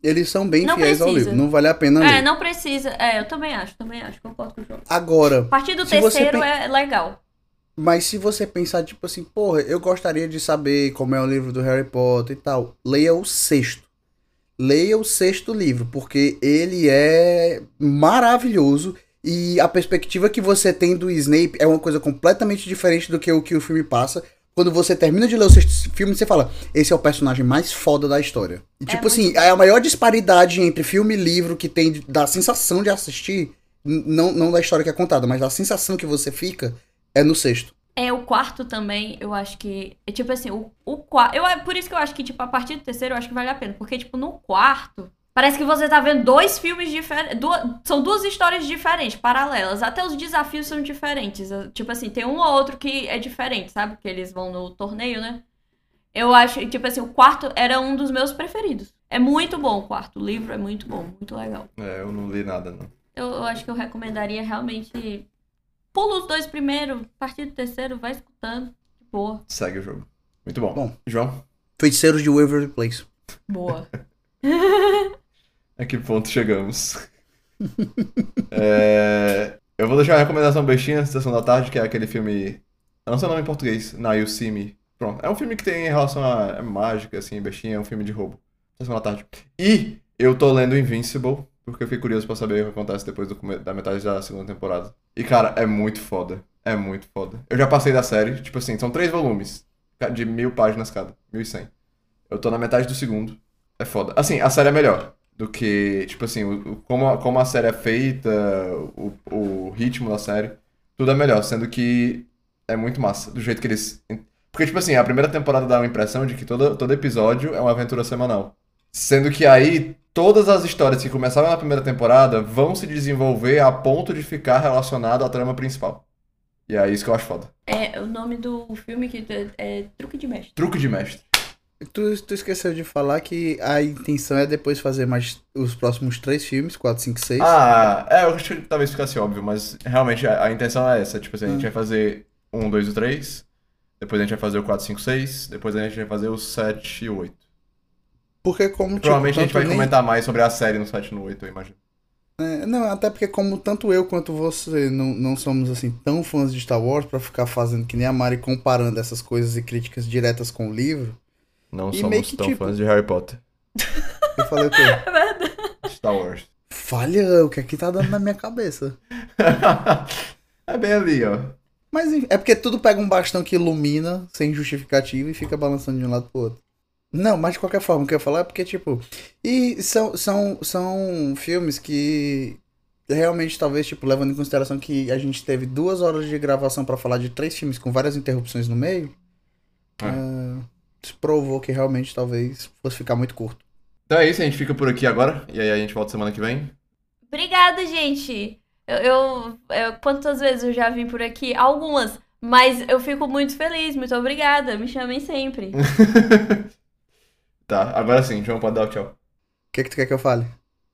eles são bem Não fiéis ao precisa. livro. Não vale a pena É, ler. não precisa. É, eu também acho, também acho. Concordo com o João. Agora, A partir do terceiro pen- é legal. Mas se você pensar, tipo assim, porra, eu gostaria de saber como é o livro do Harry Potter e tal, leia o sexto. Leia o sexto livro, porque ele é maravilhoso e a perspectiva que você tem do Snape é uma coisa completamente diferente do que o que o filme passa. Quando você termina de ler o sexto filme, você fala, esse é o personagem mais foda da história. E É tipo assim, bom. é a maior disparidade entre filme e livro que tem da sensação de assistir, não, não da história que é contada, mas da sensação que você fica, é no sexto. É, o quarto também, eu acho que. É tipo assim, o, o quarto. Eu, por isso que eu acho que, tipo, a partir do terceiro eu acho que vale a pena. Porque, tipo, no quarto. Parece que você tá vendo dois filmes diferentes. São duas histórias diferentes, paralelas. Até os desafios são diferentes. Tipo assim, tem um ou outro que é diferente, sabe? Que eles vão no torneio, né? Eu acho, tipo assim, o quarto era um dos meus preferidos. É muito bom o quarto. O livro é muito bom, muito legal. É, eu não li nada, não. Eu, eu acho que eu recomendaria realmente. Pula os dois primeiro, partir do terceiro, vai escutando. Boa. Segue o jogo. Muito bom. Bom. João, Feiticeiros de Waverly Place. Boa. a que ponto chegamos? É, Eu vou deixar uma recomendação bestinha, Sessão da Tarde, que é aquele filme. Eu não sei o nome em português. See Me. Pronto. É um filme que tem relação a é mágica, assim, bestinha, é um filme de roubo. Sessão da Tarde. E eu tô lendo Invincible, porque eu fiquei curioso pra saber o que acontece depois do come- da metade da segunda temporada. E, cara, é muito foda. É muito foda. Eu já passei da série, tipo assim, são três volumes. De mil páginas cada. Mil e cem. Eu tô na metade do segundo. É foda. Assim, a série é melhor do que, tipo assim, o, como, a, como a série é feita, o, o ritmo da série, tudo é melhor, sendo que é muito massa, do jeito que eles. Porque, tipo assim, a primeira temporada dá uma impressão de que todo, todo episódio é uma aventura semanal. Sendo que aí, todas as histórias que começaram na primeira temporada vão se desenvolver a ponto de ficar relacionado à trama principal. E é isso que eu acho foda. É, o nome do filme que é, é Truque de Mestre. Truque de mestre. Tu, tu esqueceu de falar que a intenção é depois fazer mais os próximos três filmes, 4, 5, 6. Ah, é, eu acho que talvez ficasse óbvio, mas realmente a, a intenção é essa. Tipo assim, a gente Hum. vai fazer um, dois e três, depois a gente vai fazer o 4, 5, 6, depois a gente vai fazer o 7 e o 8. Porque como tipo, Provavelmente a gente vai nem- comentar mais sobre a série no 7 e no 8, eu imagino. É, não, até porque como tanto eu quanto você não, não somos assim tão fãs de Star Wars pra ficar fazendo que nem a Mari comparando essas coisas e críticas diretas com o livro. Não E somos que, tão tipo- fãs de Harry Potter. Eu falei o quê? É verdade. Star Wars. Falha, o que é que tá dando na minha cabeça? é bem ali, ó. Mas enfim, é porque tudo pega um bastão que ilumina sem justificativa e fica balançando de um lado pro outro. Não, mas de qualquer forma, o que eu ia falar é porque, tipo. E são, são, são filmes que realmente, talvez, tipo, levando em consideração que a gente teve duas horas de gravação pra falar de três filmes com várias interrupções no meio. É. isso provou que realmente talvez fosse ficar muito curto. Então é isso, a gente fica por aqui agora. E aí a gente volta semana que vem. Obrigada, gente. Eu, eu, eu- quantas vezes eu já vim por aqui? Algumas. Mas eu fico muito feliz, muito obrigada. Me chamem sempre. tá, agora sim, João pode dar o tchau. O que, que tu quer que eu fale?